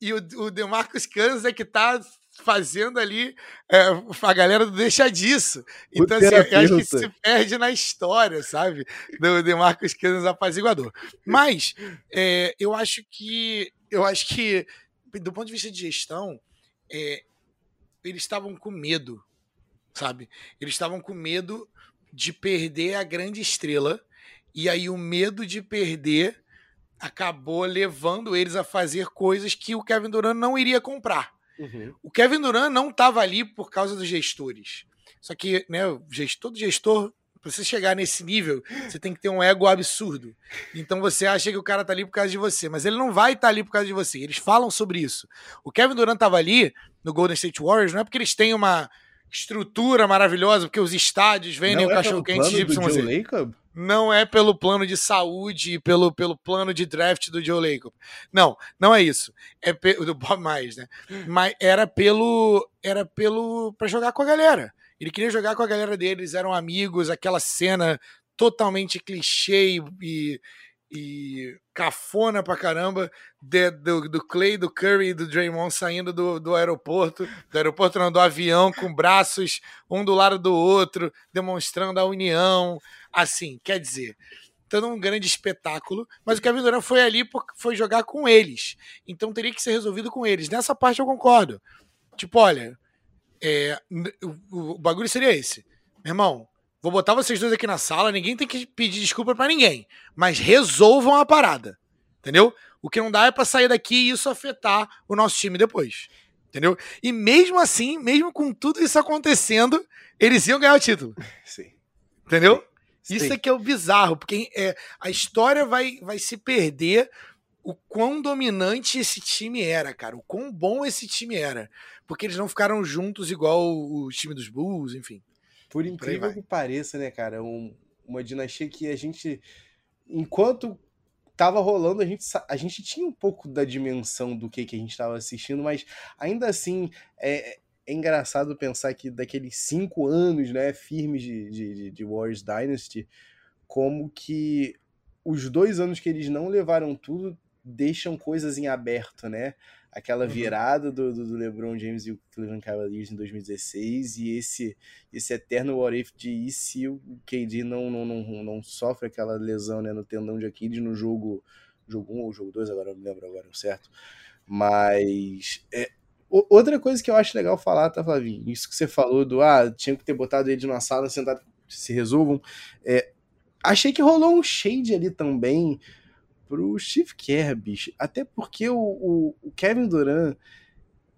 e o, o DeMarcus Cousins é que está fazendo ali é, a galera do deixa disso. Então, assim, eu acho que se perde na história, sabe? Do DeMarcus Cousins apaziguador. Mas é, eu acho que eu acho que, do ponto de vista de gestão, é, eles estavam com medo, sabe? Eles estavam com medo de perder a grande estrela. E aí o medo de perder acabou levando eles a fazer coisas que o Kevin Durant não iria comprar. Uhum. O Kevin Durant não estava ali por causa dos gestores. Só que, né, todo gestor, para você chegar nesse nível, você tem que ter um ego absurdo. Então você acha que o cara tá ali por causa de você, mas ele não vai estar tá ali por causa de você. Eles falam sobre isso. O Kevin Durant estava ali no Golden State Warriors, não é porque eles têm uma estrutura maravilhosa, porque os estádios vendem o é cachorro-quente de YZ. Não é pelo plano de saúde, pelo, pelo plano de draft do Joe Lacob. Não, não é isso. É do Bob Mais, né? Mas era pelo era pelo para jogar com a galera. Ele queria jogar com a galera deles, eram amigos, aquela cena totalmente clichê e, e cafona pra caramba de, do, do Clay, do Curry e do Draymond saindo do, do aeroporto, do aeroporto não, do avião, com braços um do lado do outro, demonstrando a união, assim, quer dizer, dando um grande espetáculo, mas o Kevin Durant foi ali porque foi jogar com eles, então teria que ser resolvido com eles. Nessa parte eu concordo. Tipo, olha, é, o, o bagulho seria esse. Meu irmão, Vou botar vocês dois aqui na sala, ninguém tem que pedir desculpa para ninguém, mas resolvam a parada. Entendeu? O que não dá é para sair daqui e isso afetar o nosso time depois. Entendeu? E mesmo assim, mesmo com tudo isso acontecendo, eles iam ganhar o título. Sim. Entendeu? Sim. Isso é que é o bizarro, porque é, a história vai, vai se perder o quão dominante esse time era, cara. O quão bom esse time era. Porque eles não ficaram juntos igual o time dos Bulls, enfim. Por incrível que pareça, né, cara? Um, uma dinastia que a gente, enquanto tava rolando, a gente, a gente tinha um pouco da dimensão do que, que a gente estava assistindo, mas ainda assim é, é, engraçado pensar que daqueles cinco anos né, firmes de, de, de Warriors Dynasty, como que os dois anos que eles não levaram tudo deixam coisas em aberto, né? Aquela uhum. virada do, do, LeBron James e o Cleveland Cavaliers em 2016 e esse esse eterno what if de e se o KD não, não, não, não sofre aquela lesão né, no tendão de Aquiles no jogo jogo 1 ou jogo 2, agora não lembro agora, certo? Mas é, outra coisa que eu acho legal falar, tá, Flavinho? Isso que você falou do ah, tinha que ter botado ele numa sala sentado se resolvam. É, achei que rolou um shade ali também pro Steve Kerr, bicho. Até porque o, o, o, Kevin Durant,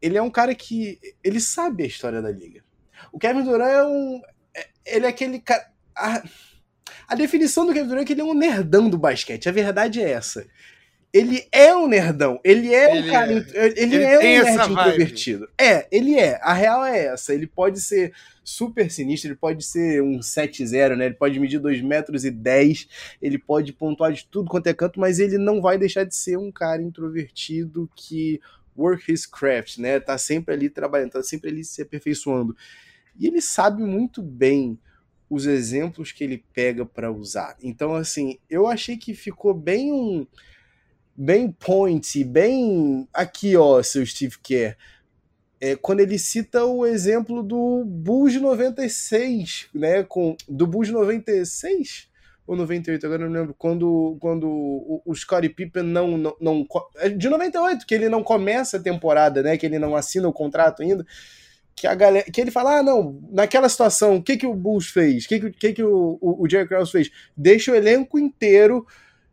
ele é um cara que. Ele sabe a história da liga. O Kevin Durant é um. É, ele é aquele cara. A, a definição do Kevin Durant é que ele é um nerdão do basquete. A verdade é essa ele é um nerdão. Ele é ele um cara. É. Ele, ele, é um nerd introvertido. É, ele é. A real é essa. Ele pode ser super sinistro, ele pode ser um 7-0, né? Ele pode medir 2 metros e 10, ele pode pontuar de tudo quanto é canto, mas ele não vai deixar de ser um cara introvertido que work his craft, né? Tá sempre ali trabalhando, tá sempre ali se aperfeiçoando. E ele sabe muito bem os exemplos que ele pega para usar. Então, assim, eu achei que ficou bem um bem point, bem aqui, ó, seu Steve Kerr. É, quando ele cita o exemplo do Bulls 96, né, com do Bulls 96 ou 98, agora não lembro, quando, quando o, o Scottie Pippen não, não, não é de 98, que ele não começa a temporada, né, que ele não assina o contrato ainda, que a galera, que ele fala, ah, não, naquela situação, o que que o Bulls fez? O que que, que, o, o, o Jerry Krause fez? Deixa o elenco inteiro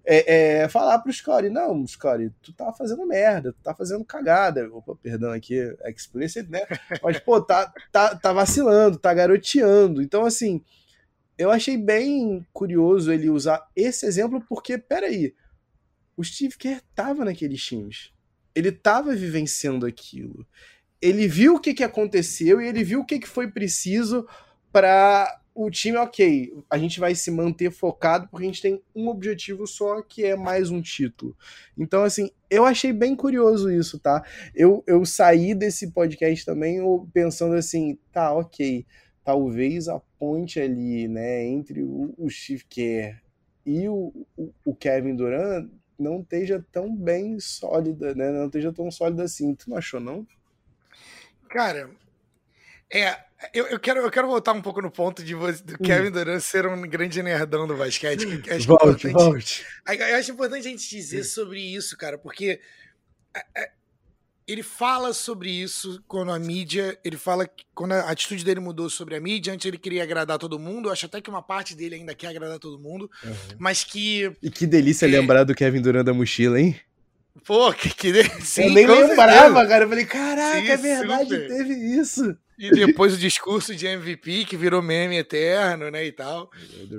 é, é, falar pro Scottie, não, Scottie, tu tá fazendo merda, tu tá fazendo cagada. Opa, perdão aqui, explicit, né? Mas, pô, tá, tá, tá vacilando, tá garoteando. Então, assim, eu achei bem curioso ele usar esse exemplo, porque, peraí, o Steve Kerr tava naqueles times. Ele tava vivenciando aquilo. Ele viu o que, que aconteceu e ele viu o que, que foi preciso para o time, ok, a gente vai se manter focado porque a gente tem um objetivo só, que é mais um título. Então, assim, eu achei bem curioso isso, tá? Eu, eu saí desse podcast também pensando assim, tá, ok, talvez a ponte ali, né, entre o, o Steve Kerr e o, o, o Kevin Durant não esteja tão bem sólida, né? Não esteja tão sólida assim. Tu não achou, não? Cara, é, eu, eu, quero, eu quero voltar um pouco no ponto de você, do Kevin hum. Durant ser um grande nerdão do basquete. Que acho volte, volte. Eu acho importante a gente dizer sobre isso, cara, porque ele fala sobre isso quando a mídia. Ele fala que quando a atitude dele mudou sobre a mídia. Antes ele queria agradar todo mundo. Eu acho até que uma parte dele ainda quer agradar todo mundo. Uhum. Mas que. E que delícia é... lembrar do Kevin Durant da mochila, hein? Pô, que, que... Sim, Eu nem lembrava, certeza. cara. Eu falei, caraca, Sim, é verdade, super. teve isso. E depois o discurso de MVP, que virou meme eterno, né, e tal.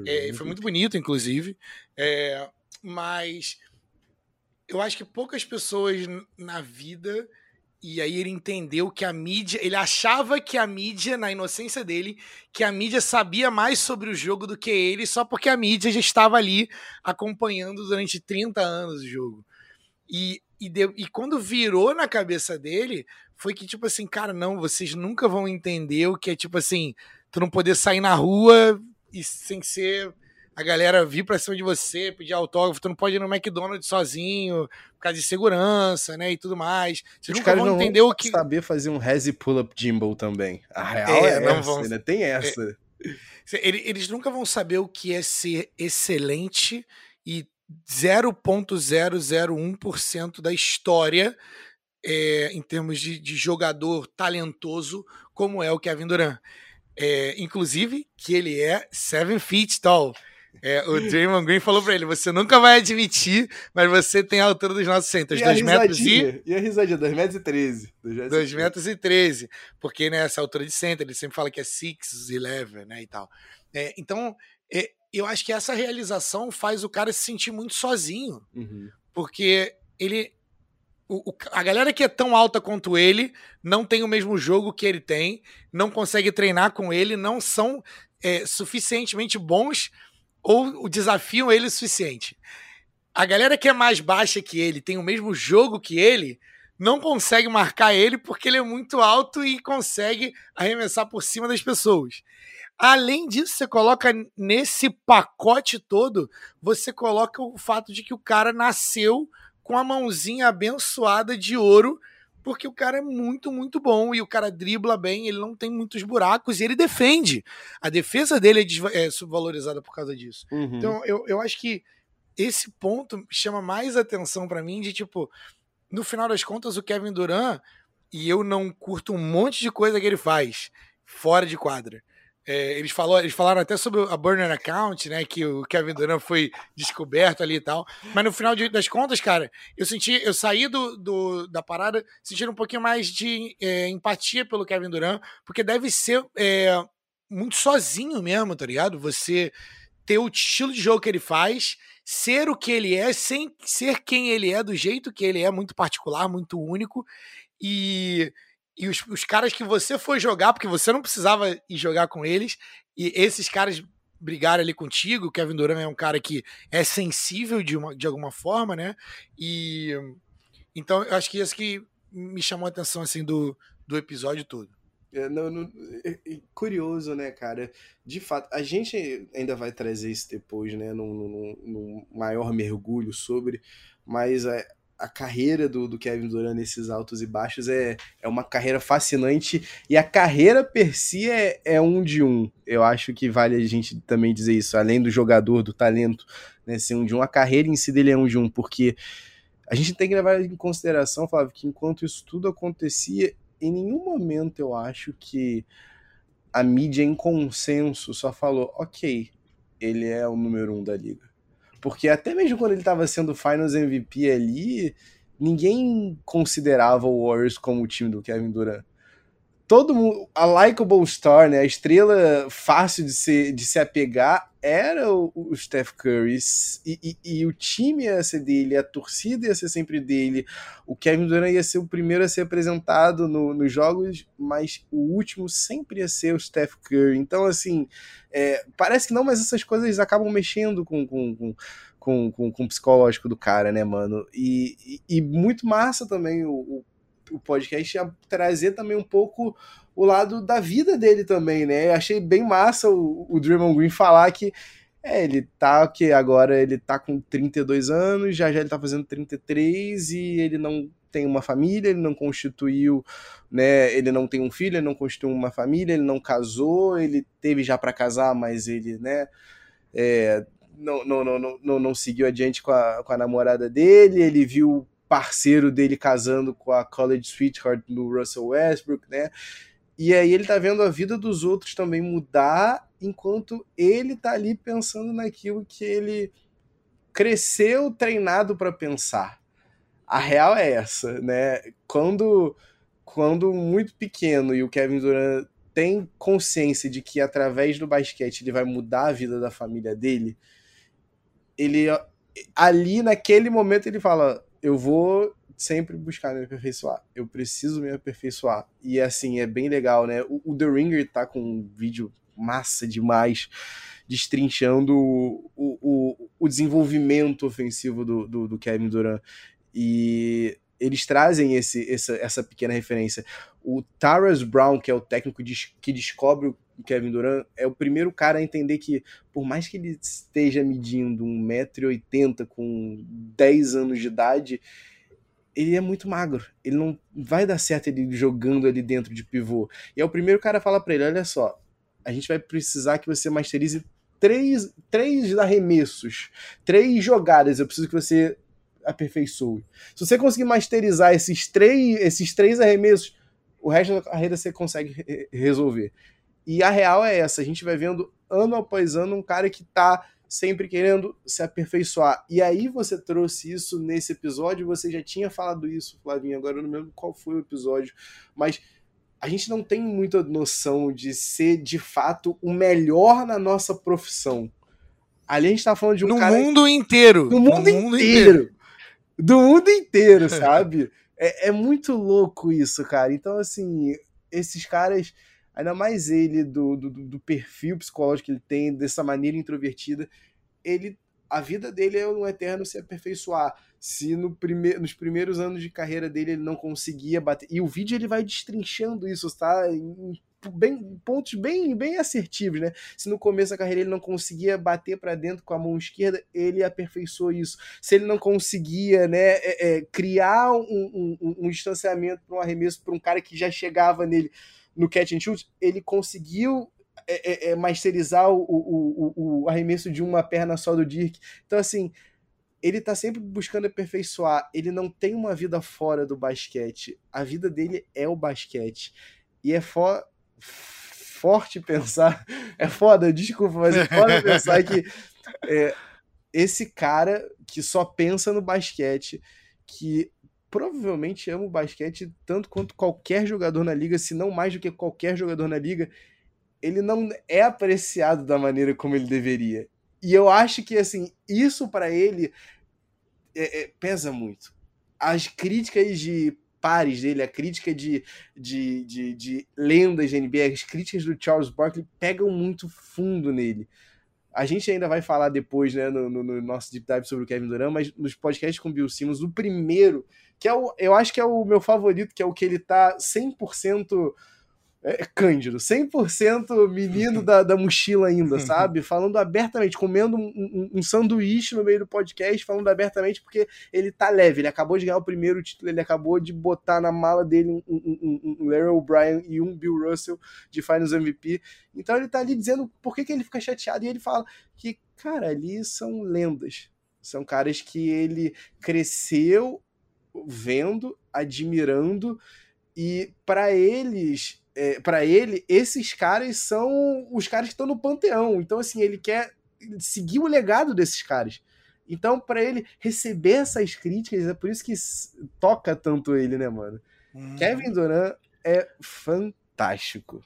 É, foi muito bonito, inclusive. É, mas eu acho que poucas pessoas na vida e aí ele entendeu que a mídia, ele achava que a mídia, na inocência dele, que a mídia sabia mais sobre o jogo do que ele, só porque a mídia já estava ali acompanhando durante 30 anos o jogo. E, e, deu, e quando virou na cabeça dele, foi que tipo assim, cara, não, vocês nunca vão entender o que é tipo assim, tu não poder sair na rua e sem ser a galera vir pra cima de você, pedir autógrafo, tu não pode ir no McDonald's sozinho, por causa de segurança, né, e tudo mais. Vocês Os caras não entender o que... saber fazer um Resi Pull-Up Gimbal também. A real é, é não essa, vão... né? Tem essa. É, eles nunca vão saber o que é ser excelente e 0.001% da história é, em termos de, de, jogador talentoso como é o Kevin Durant. É, inclusive que ele é seven feet tall. É, o Draymond Green falou pra ele: você nunca vai admitir, mas você tem a altura dos nossos centros. 2 metros e. E a risadinha? 2 metros e 13. 2 metros e 13. Porque nessa né, altura de center, ele sempre fala que é 6, 11, né? E tal. É, então, é, eu acho que essa realização faz o cara se sentir muito sozinho. Uhum. Porque ele. O, o, a galera que é tão alta quanto ele não tem o mesmo jogo que ele tem, não consegue treinar com ele, não são é, suficientemente bons ou desafiam ele o suficiente. A galera que é mais baixa que ele, tem o mesmo jogo que ele, não consegue marcar ele porque ele é muito alto e consegue arremessar por cima das pessoas. Além disso, você coloca nesse pacote todo, você coloca o fato de que o cara nasceu com a mãozinha abençoada de ouro porque o cara é muito, muito bom e o cara dribla bem, ele não tem muitos buracos e ele defende. A defesa dele é, é subvalorizada por causa disso. Uhum. Então, eu, eu acho que esse ponto chama mais atenção para mim de tipo, no final das contas, o Kevin Durant, e eu não curto um monte de coisa que ele faz fora de quadra. É, eles, falou, eles falaram até sobre a burner account, né? Que o Kevin Durant foi descoberto ali e tal. Mas no final de, das contas, cara, eu senti, eu saí do, do da parada sentindo um pouquinho mais de é, empatia pelo Kevin Durant, porque deve ser é, muito sozinho mesmo, tá ligado? Você ter o estilo de jogo que ele faz, ser o que ele é, sem ser quem ele é, do jeito que ele é, muito particular, muito único. E e os, os caras que você foi jogar, porque você não precisava ir jogar com eles, e esses caras brigaram ali contigo. O Kevin Durant é um cara que é sensível de, uma, de alguma forma, né? E então eu acho que isso que me chamou a atenção assim do, do episódio todo. É, não, não, é, é curioso, né, cara? De fato, a gente ainda vai trazer isso depois, né, num, num, num maior mergulho sobre, mas é, a carreira do, do Kevin Durant nesses altos e baixos é, é uma carreira fascinante. E a carreira per si é, é um de um. Eu acho que vale a gente também dizer isso, além do jogador, do talento, né, ser um de um, a carreira em si dele é um de um, porque a gente tem que levar em consideração, Flávio, que enquanto isso tudo acontecia, em nenhum momento eu acho que a mídia em consenso só falou, ok, ele é o número um da liga porque até mesmo quando ele estava sendo Finals MVP ali, ninguém considerava o Warriors como o time do Kevin Durant. Todo mundo, a likable star, né, a estrela fácil de se, de se apegar era o, o Steph Curry e, e, e, o time ia ser dele, a torcida ia ser sempre dele. O Kevin Durant ia ser o primeiro a ser apresentado no, nos jogos, mas o último sempre ia ser o Steph Curry. Então, assim, é, parece que não, mas essas coisas acabam mexendo com, com, com com, com, com, o psicológico do cara, né, mano? E, e, e muito massa também o, o, o, podcast a trazer também um pouco o lado da vida dele também, né? Achei bem massa o, o Draymond Green falar que é, ele tá que agora ele tá com 32 anos, já já ele tá fazendo 33 e ele não tem uma família, ele não constituiu, né, ele não tem um filho, ele não constituiu uma família, ele não casou, ele teve já para casar, mas ele, né, é, não, não, não, não, não seguiu adiante com a, com a namorada dele, ele viu parceiro dele casando com a college sweetheart do Russell Westbrook, né? E aí ele tá vendo a vida dos outros também mudar, enquanto ele tá ali pensando naquilo que ele cresceu treinado para pensar. A real é essa, né? Quando quando muito pequeno e o Kevin Durant tem consciência de que através do basquete ele vai mudar a vida da família dele, ele ali naquele momento ele fala: "Eu vou sempre buscar me aperfeiçoar. Eu preciso me aperfeiçoar". E assim, é bem legal, né? O, o The Ringer tá com um vídeo massa demais destrinchando o, o, o desenvolvimento ofensivo do, do, do Kevin Durant. E eles trazem esse, essa, essa pequena referência. O Taras Brown, que é o técnico que descobre o Kevin Durant, é o primeiro cara a entender que, por mais que ele esteja medindo 1,80m com 10 anos de idade, ele é muito magro. Ele não vai dar certo ele jogando ali dentro de pivô. E é o primeiro cara a falar para ele: olha só, a gente vai precisar que você masterize três, três arremessos, três jogadas. Eu preciso que você aperfeiçoe. Se você conseguir masterizar esses três, esses três arremessos, o resto da carreira você consegue resolver. E a real é essa, a gente vai vendo ano após ano um cara que tá sempre querendo se aperfeiçoar. E aí você trouxe isso nesse episódio, você já tinha falado isso, Flavinho, agora eu não lembro qual foi o episódio, mas a gente não tem muita noção de ser de fato o melhor na nossa profissão. Ali a gente tá falando de um no cara. Mundo inteiro. No mundo, no mundo inteiro. inteiro do mundo inteiro, sabe? é, é, muito louco isso, cara. Então, assim, esses caras, ainda mais ele, do, do, do, perfil psicológico que ele tem, dessa maneira introvertida, ele. A vida dele é um eterno se aperfeiçoar. Se no prime nos primeiros anos de carreira dele ele não conseguia bater. E o vídeo ele vai destrinchando isso, tá? Em bem, pontos bem, bem assertivos, né? Se no começo da carreira ele não conseguia bater para dentro com a mão esquerda, ele aperfeiçoou isso. Se ele não conseguia, né, é, é, criar um, um, um distanciamento para um arremesso para um cara que já chegava nele no catch and shoot, ele conseguiu é, é, é masterizar o, o, o, o, arremesso de uma perna só do Dirk. Então, assim, ele tá sempre buscando aperfeiçoar. Ele não tem uma vida fora do basquete. A vida dele é o basquete. E é, for, forte pensar. É foda, desculpa, mas é foda pensar que é, esse cara que só pensa no basquete, que provavelmente ama o basquete tanto quanto qualquer jogador na liga, se não mais do que qualquer jogador na liga, ele não é apreciado da maneira como ele deveria. E eu acho que assim, isso para ele é, é, pesa muito. As críticas de pares dele, a crítica de, de, de, de lendas da NBA, as críticas do Charles Barkley pegam muito fundo nele. A gente ainda vai falar depois, né, no, no, no, nosso deep dive sobre o Kevin Durant, mas nos podcasts com o Bill Simmons, o primeiro, que é o, eu acho que é o meu favorito, que é o que ele tá 100% é, é, Cândido, 100% menino da, da mochila ainda, sabe? Falando abertamente, comendo um, um, um, sanduíche no meio do podcast, falando abertamente porque ele tá leve, ele acabou de ganhar o primeiro título, ele acabou de botar na mala dele um, um, um Larry O'Brien e um Bill Russell de Finals MVP. Então ele tá ali dizendo por que, que ele fica chateado e ele fala que, cara, ali são lendas. São caras que ele cresceu vendo, admirando, e para eles é, para ele, esses caras são os caras que estão no panteão. Então, assim, ele quer seguir o legado desses caras. Então, para ele receber essas críticas, é por isso que toca tanto ele, né, mano? Hum. Kevin Durant é fantástico.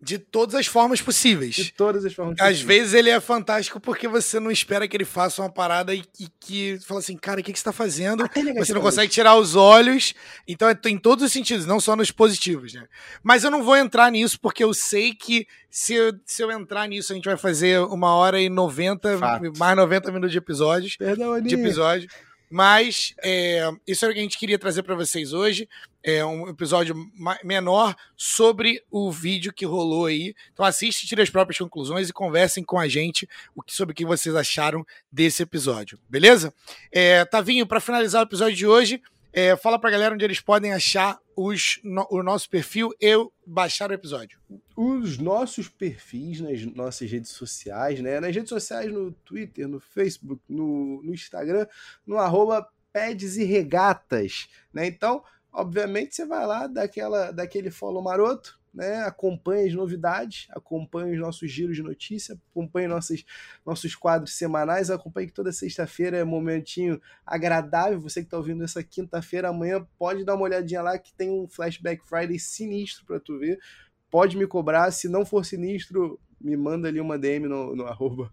De todas as formas possíveis. De todas as formas Às possíveis. vezes ele é fantástico porque você não espera que ele faça uma parada e, e que fala assim, cara, o que, que você tá fazendo? Você não consegue tirar os olhos. Então é em todos os sentidos, não só nos positivos, né? Mas eu não vou entrar nisso porque eu sei que se eu, se eu entrar nisso, a gente vai fazer uma hora e noventa, mais 90 minutos de episódios. Perdão, de episódio. Mas é, isso é o que a gente queria trazer para vocês hoje. É um episódio menor sobre o vídeo que rolou aí. Então assiste, tire as próprias conclusões e conversem com a gente sobre o que vocês acharam desse episódio. Beleza? É, Tavinho, para finalizar o episódio de hoje, é, fala pra galera onde eles podem achar os, no, o nosso perfil e baixar o episódio. Os nossos perfis nas nossas redes sociais, né? Nas redes sociais, no Twitter, no Facebook, no, no Instagram, no arroba Pads e Regatas, né? Então, obviamente, você vai lá, daquela, daquele follow maroto, né? Acompanhe as novidades, acompanhe os nossos giros de notícia, acompanhe nossos, nossos quadros semanais, acompanhe que toda sexta-feira é um momentinho agradável. Você que está ouvindo essa quinta-feira, amanhã pode dar uma olhadinha lá que tem um Flashback Friday sinistro para tu ver. Pode me cobrar, se não for sinistro, me manda ali uma DM no, no arroba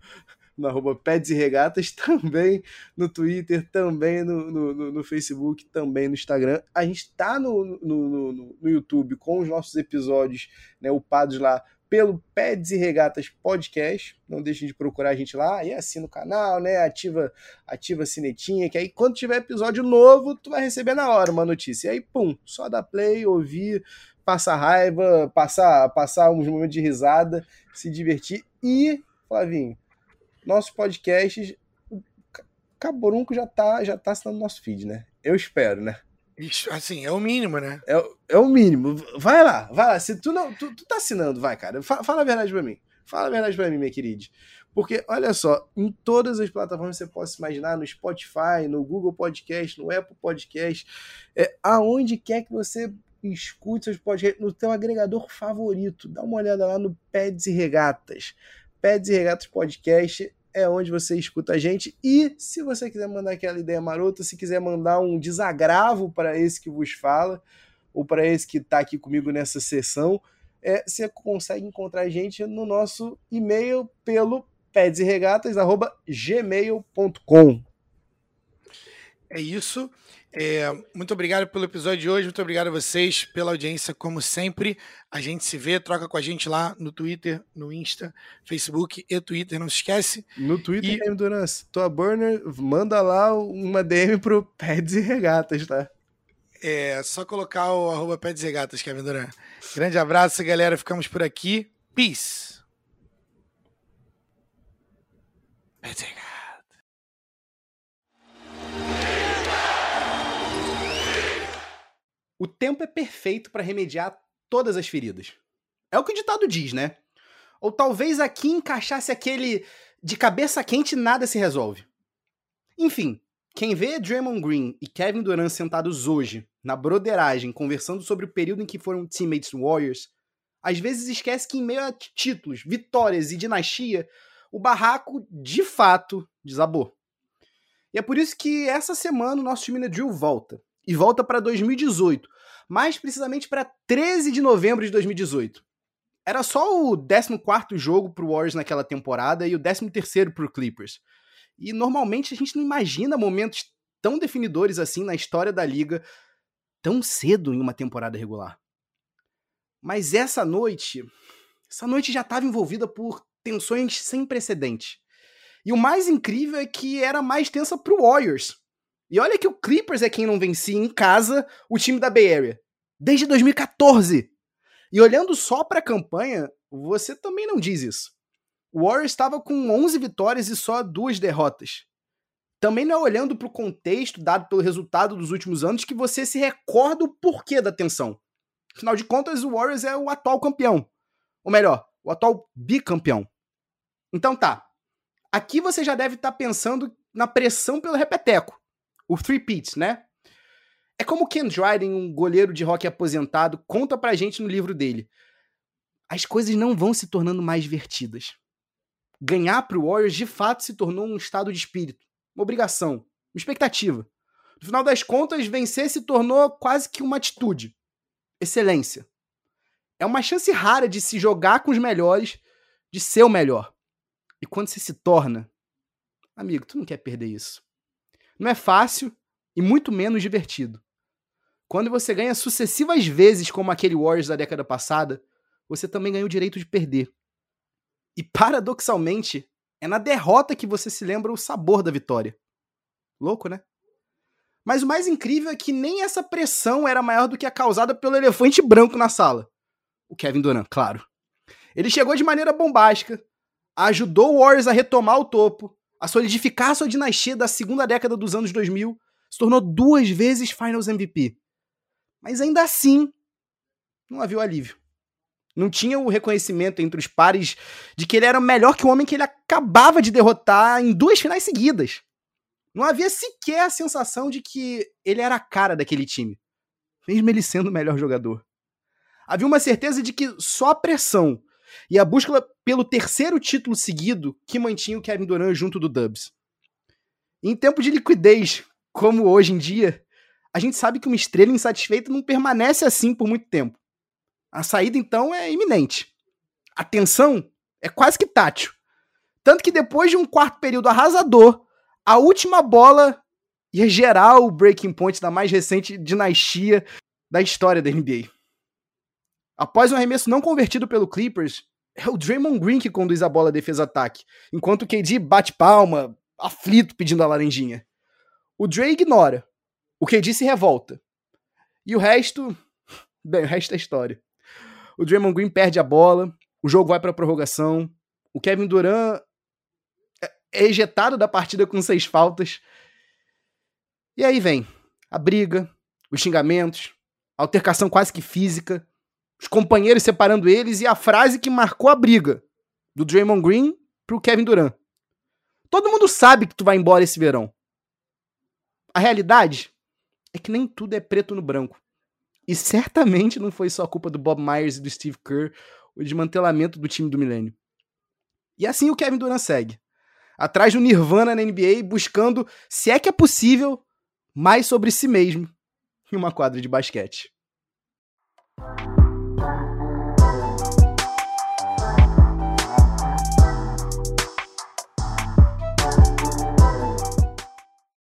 no arroba Peds e Regatas, também no Twitter, também no, no, no, Facebook, também no Instagram. A gente está no, no, no, no, YouTube com os nossos episódios né, upados lá pelo Peds e Regatas Podcast. Não deixem de procurar a gente lá e assina o canal, né? Ativa, ativa a sinetinha, que aí quando tiver episódio novo, tu vai receber na hora uma notícia. E aí, pum, só dá play, ouvir, passar raiva, passar, passar uns momentos de risada, se divertir. E, Flavinho, nossos podcasts, o Caborunco já tá, já tá assinando nosso feed, né? Eu espero, né? Isso, assim, é o mínimo, né? É, é o mínimo. Vai lá, vai lá. Se tu não. Tu, tu tá assinando, vai, cara. Fala, fala a verdade pra mim. Fala a verdade pra mim, minha querida. Porque, olha só, em todas as plataformas que você possa imaginar, no Spotify, no Google Podcast, no Apple Podcast, é, aonde quer que você escute seus podcasts, no teu agregador favorito, dá uma olhada lá no Peds e Regatas. Peds e Regatas Podcast é onde você escuta a gente. E se você quiser mandar aquela ideia marota, se quiser mandar um desagravo para esse que vos fala, ou para esse que está aqui comigo nessa sessão, é, você consegue encontrar a gente no nosso e-mail pelo pedsregatas.gmail.com. É isso. É, muito obrigado pelo episódio de hoje, muito obrigado a vocês pela audiência, como sempre. A gente se vê, troca com a gente lá no Twitter, no Insta, Facebook e Twitter, não se esquece. No Twitter, e... Endurance, tua burner, manda lá uma DM pro Peds e Regatas, tá? É, só colocar o arroba Peds e Regatas, Kevin Duran. Grande abraço, galera, ficamos por aqui. Peace! Peds e Regatas. O tempo é perfeito para remediar todas as feridas. É o que o ditado diz, né? Ou talvez aqui encaixasse aquele de cabeça quente nada se resolve. Enfim, quem vê Draymond Green e Kevin Durant sentados hoje, na broderagem, conversando sobre o período em que foram teammates Warriors, às vezes esquece que em meio a títulos, vitórias e dinastia, o barraco de fato desabou. E é por isso que essa semana o nosso time na Drill volta. E volta para 2018, mais precisamente para 13 de novembro de 2018. Era só o 14 jogo pro Warriors naquela temporada e o 13 pro Clippers. E normalmente a gente não imagina momentos tão definidores assim na história da liga tão cedo em uma temporada regular. Mas essa noite, essa noite já estava envolvida por tensões sem precedente. E o mais incrível é que era mais tensa pro Warriors. E olha que o Clippers é quem não vencia em casa o time da Bay Area desde 2014. E olhando só para a campanha, você também não diz isso. O Warriors estava com 11 vitórias e só duas derrotas. Também não é olhando para o contexto dado pelo resultado dos últimos anos que você se recorda o porquê da tensão. Afinal de contas, o Warriors é o atual campeão. Ou melhor, o atual bicampeão. Então tá. Aqui você já deve estar tá pensando na pressão pelo repeteco. O three peats, né? É como Ken Dryden, um goleiro de rock aposentado, conta pra gente no livro dele. As coisas não vão se tornando mais divertidas. Ganhar pro Warriors de fato se tornou um estado de espírito, uma obrigação, uma expectativa. No final das contas, vencer se tornou quase que uma atitude. Excelência. É uma chance rara de se jogar com os melhores, de ser o melhor. E quando você se torna, amigo, tu não quer perder isso. Não é fácil e muito menos divertido. Quando você ganha sucessivas vezes, como aquele Warriors da década passada, você também ganha o direito de perder. E paradoxalmente, é na derrota que você se lembra o sabor da vitória. Louco, né? Mas o mais incrível é que nem essa pressão era maior do que a causada pelo elefante branco na sala. O Kevin Durant, claro. Ele chegou de maneira bombástica, ajudou o Warriors a retomar o topo, a solidificar sua dinastia da segunda década dos anos 2000, se tornou duas vezes Finals MVP. Mas ainda assim, não havia o alívio. Não tinha o reconhecimento entre os pares de que ele era melhor que o homem que ele acabava de derrotar em duas finais seguidas. Não havia sequer a sensação de que ele era a cara daquele time, mesmo ele sendo o melhor jogador. Havia uma certeza de que só a pressão e a busca pelo terceiro título seguido que mantinha o Kevin Durant junto do Dubs. Em tempo de liquidez, como hoje em dia, a gente sabe que uma estrela insatisfeita não permanece assim por muito tempo. A saída, então, é iminente. A tensão é quase que tátil. Tanto que depois de um quarto período arrasador, a última bola ia gerar o breaking point da mais recente dinastia da história da NBA. Após um arremesso não convertido pelo Clippers, é o Draymond Green que conduz a bola defesa-ataque, enquanto o KD bate palma, aflito pedindo a laranjinha. O Dre ignora. O KD se revolta. E o resto, bem, o resto é história. O Draymond Green perde a bola, o jogo vai para prorrogação, o Kevin Durant é ejetado da partida com seis faltas. E aí vem a briga, os xingamentos, a altercação quase que física, os companheiros separando eles e a frase que marcou a briga do Draymond Green pro Kevin Durant. Todo mundo sabe que tu vai embora esse verão. A realidade é que nem tudo é preto no branco. E certamente não foi só culpa do Bob Myers e do Steve Kerr o desmantelamento do time do milênio. E assim o Kevin Durant segue atrás do Nirvana na NBA, buscando, se é que é possível, mais sobre si mesmo em uma quadra de basquete.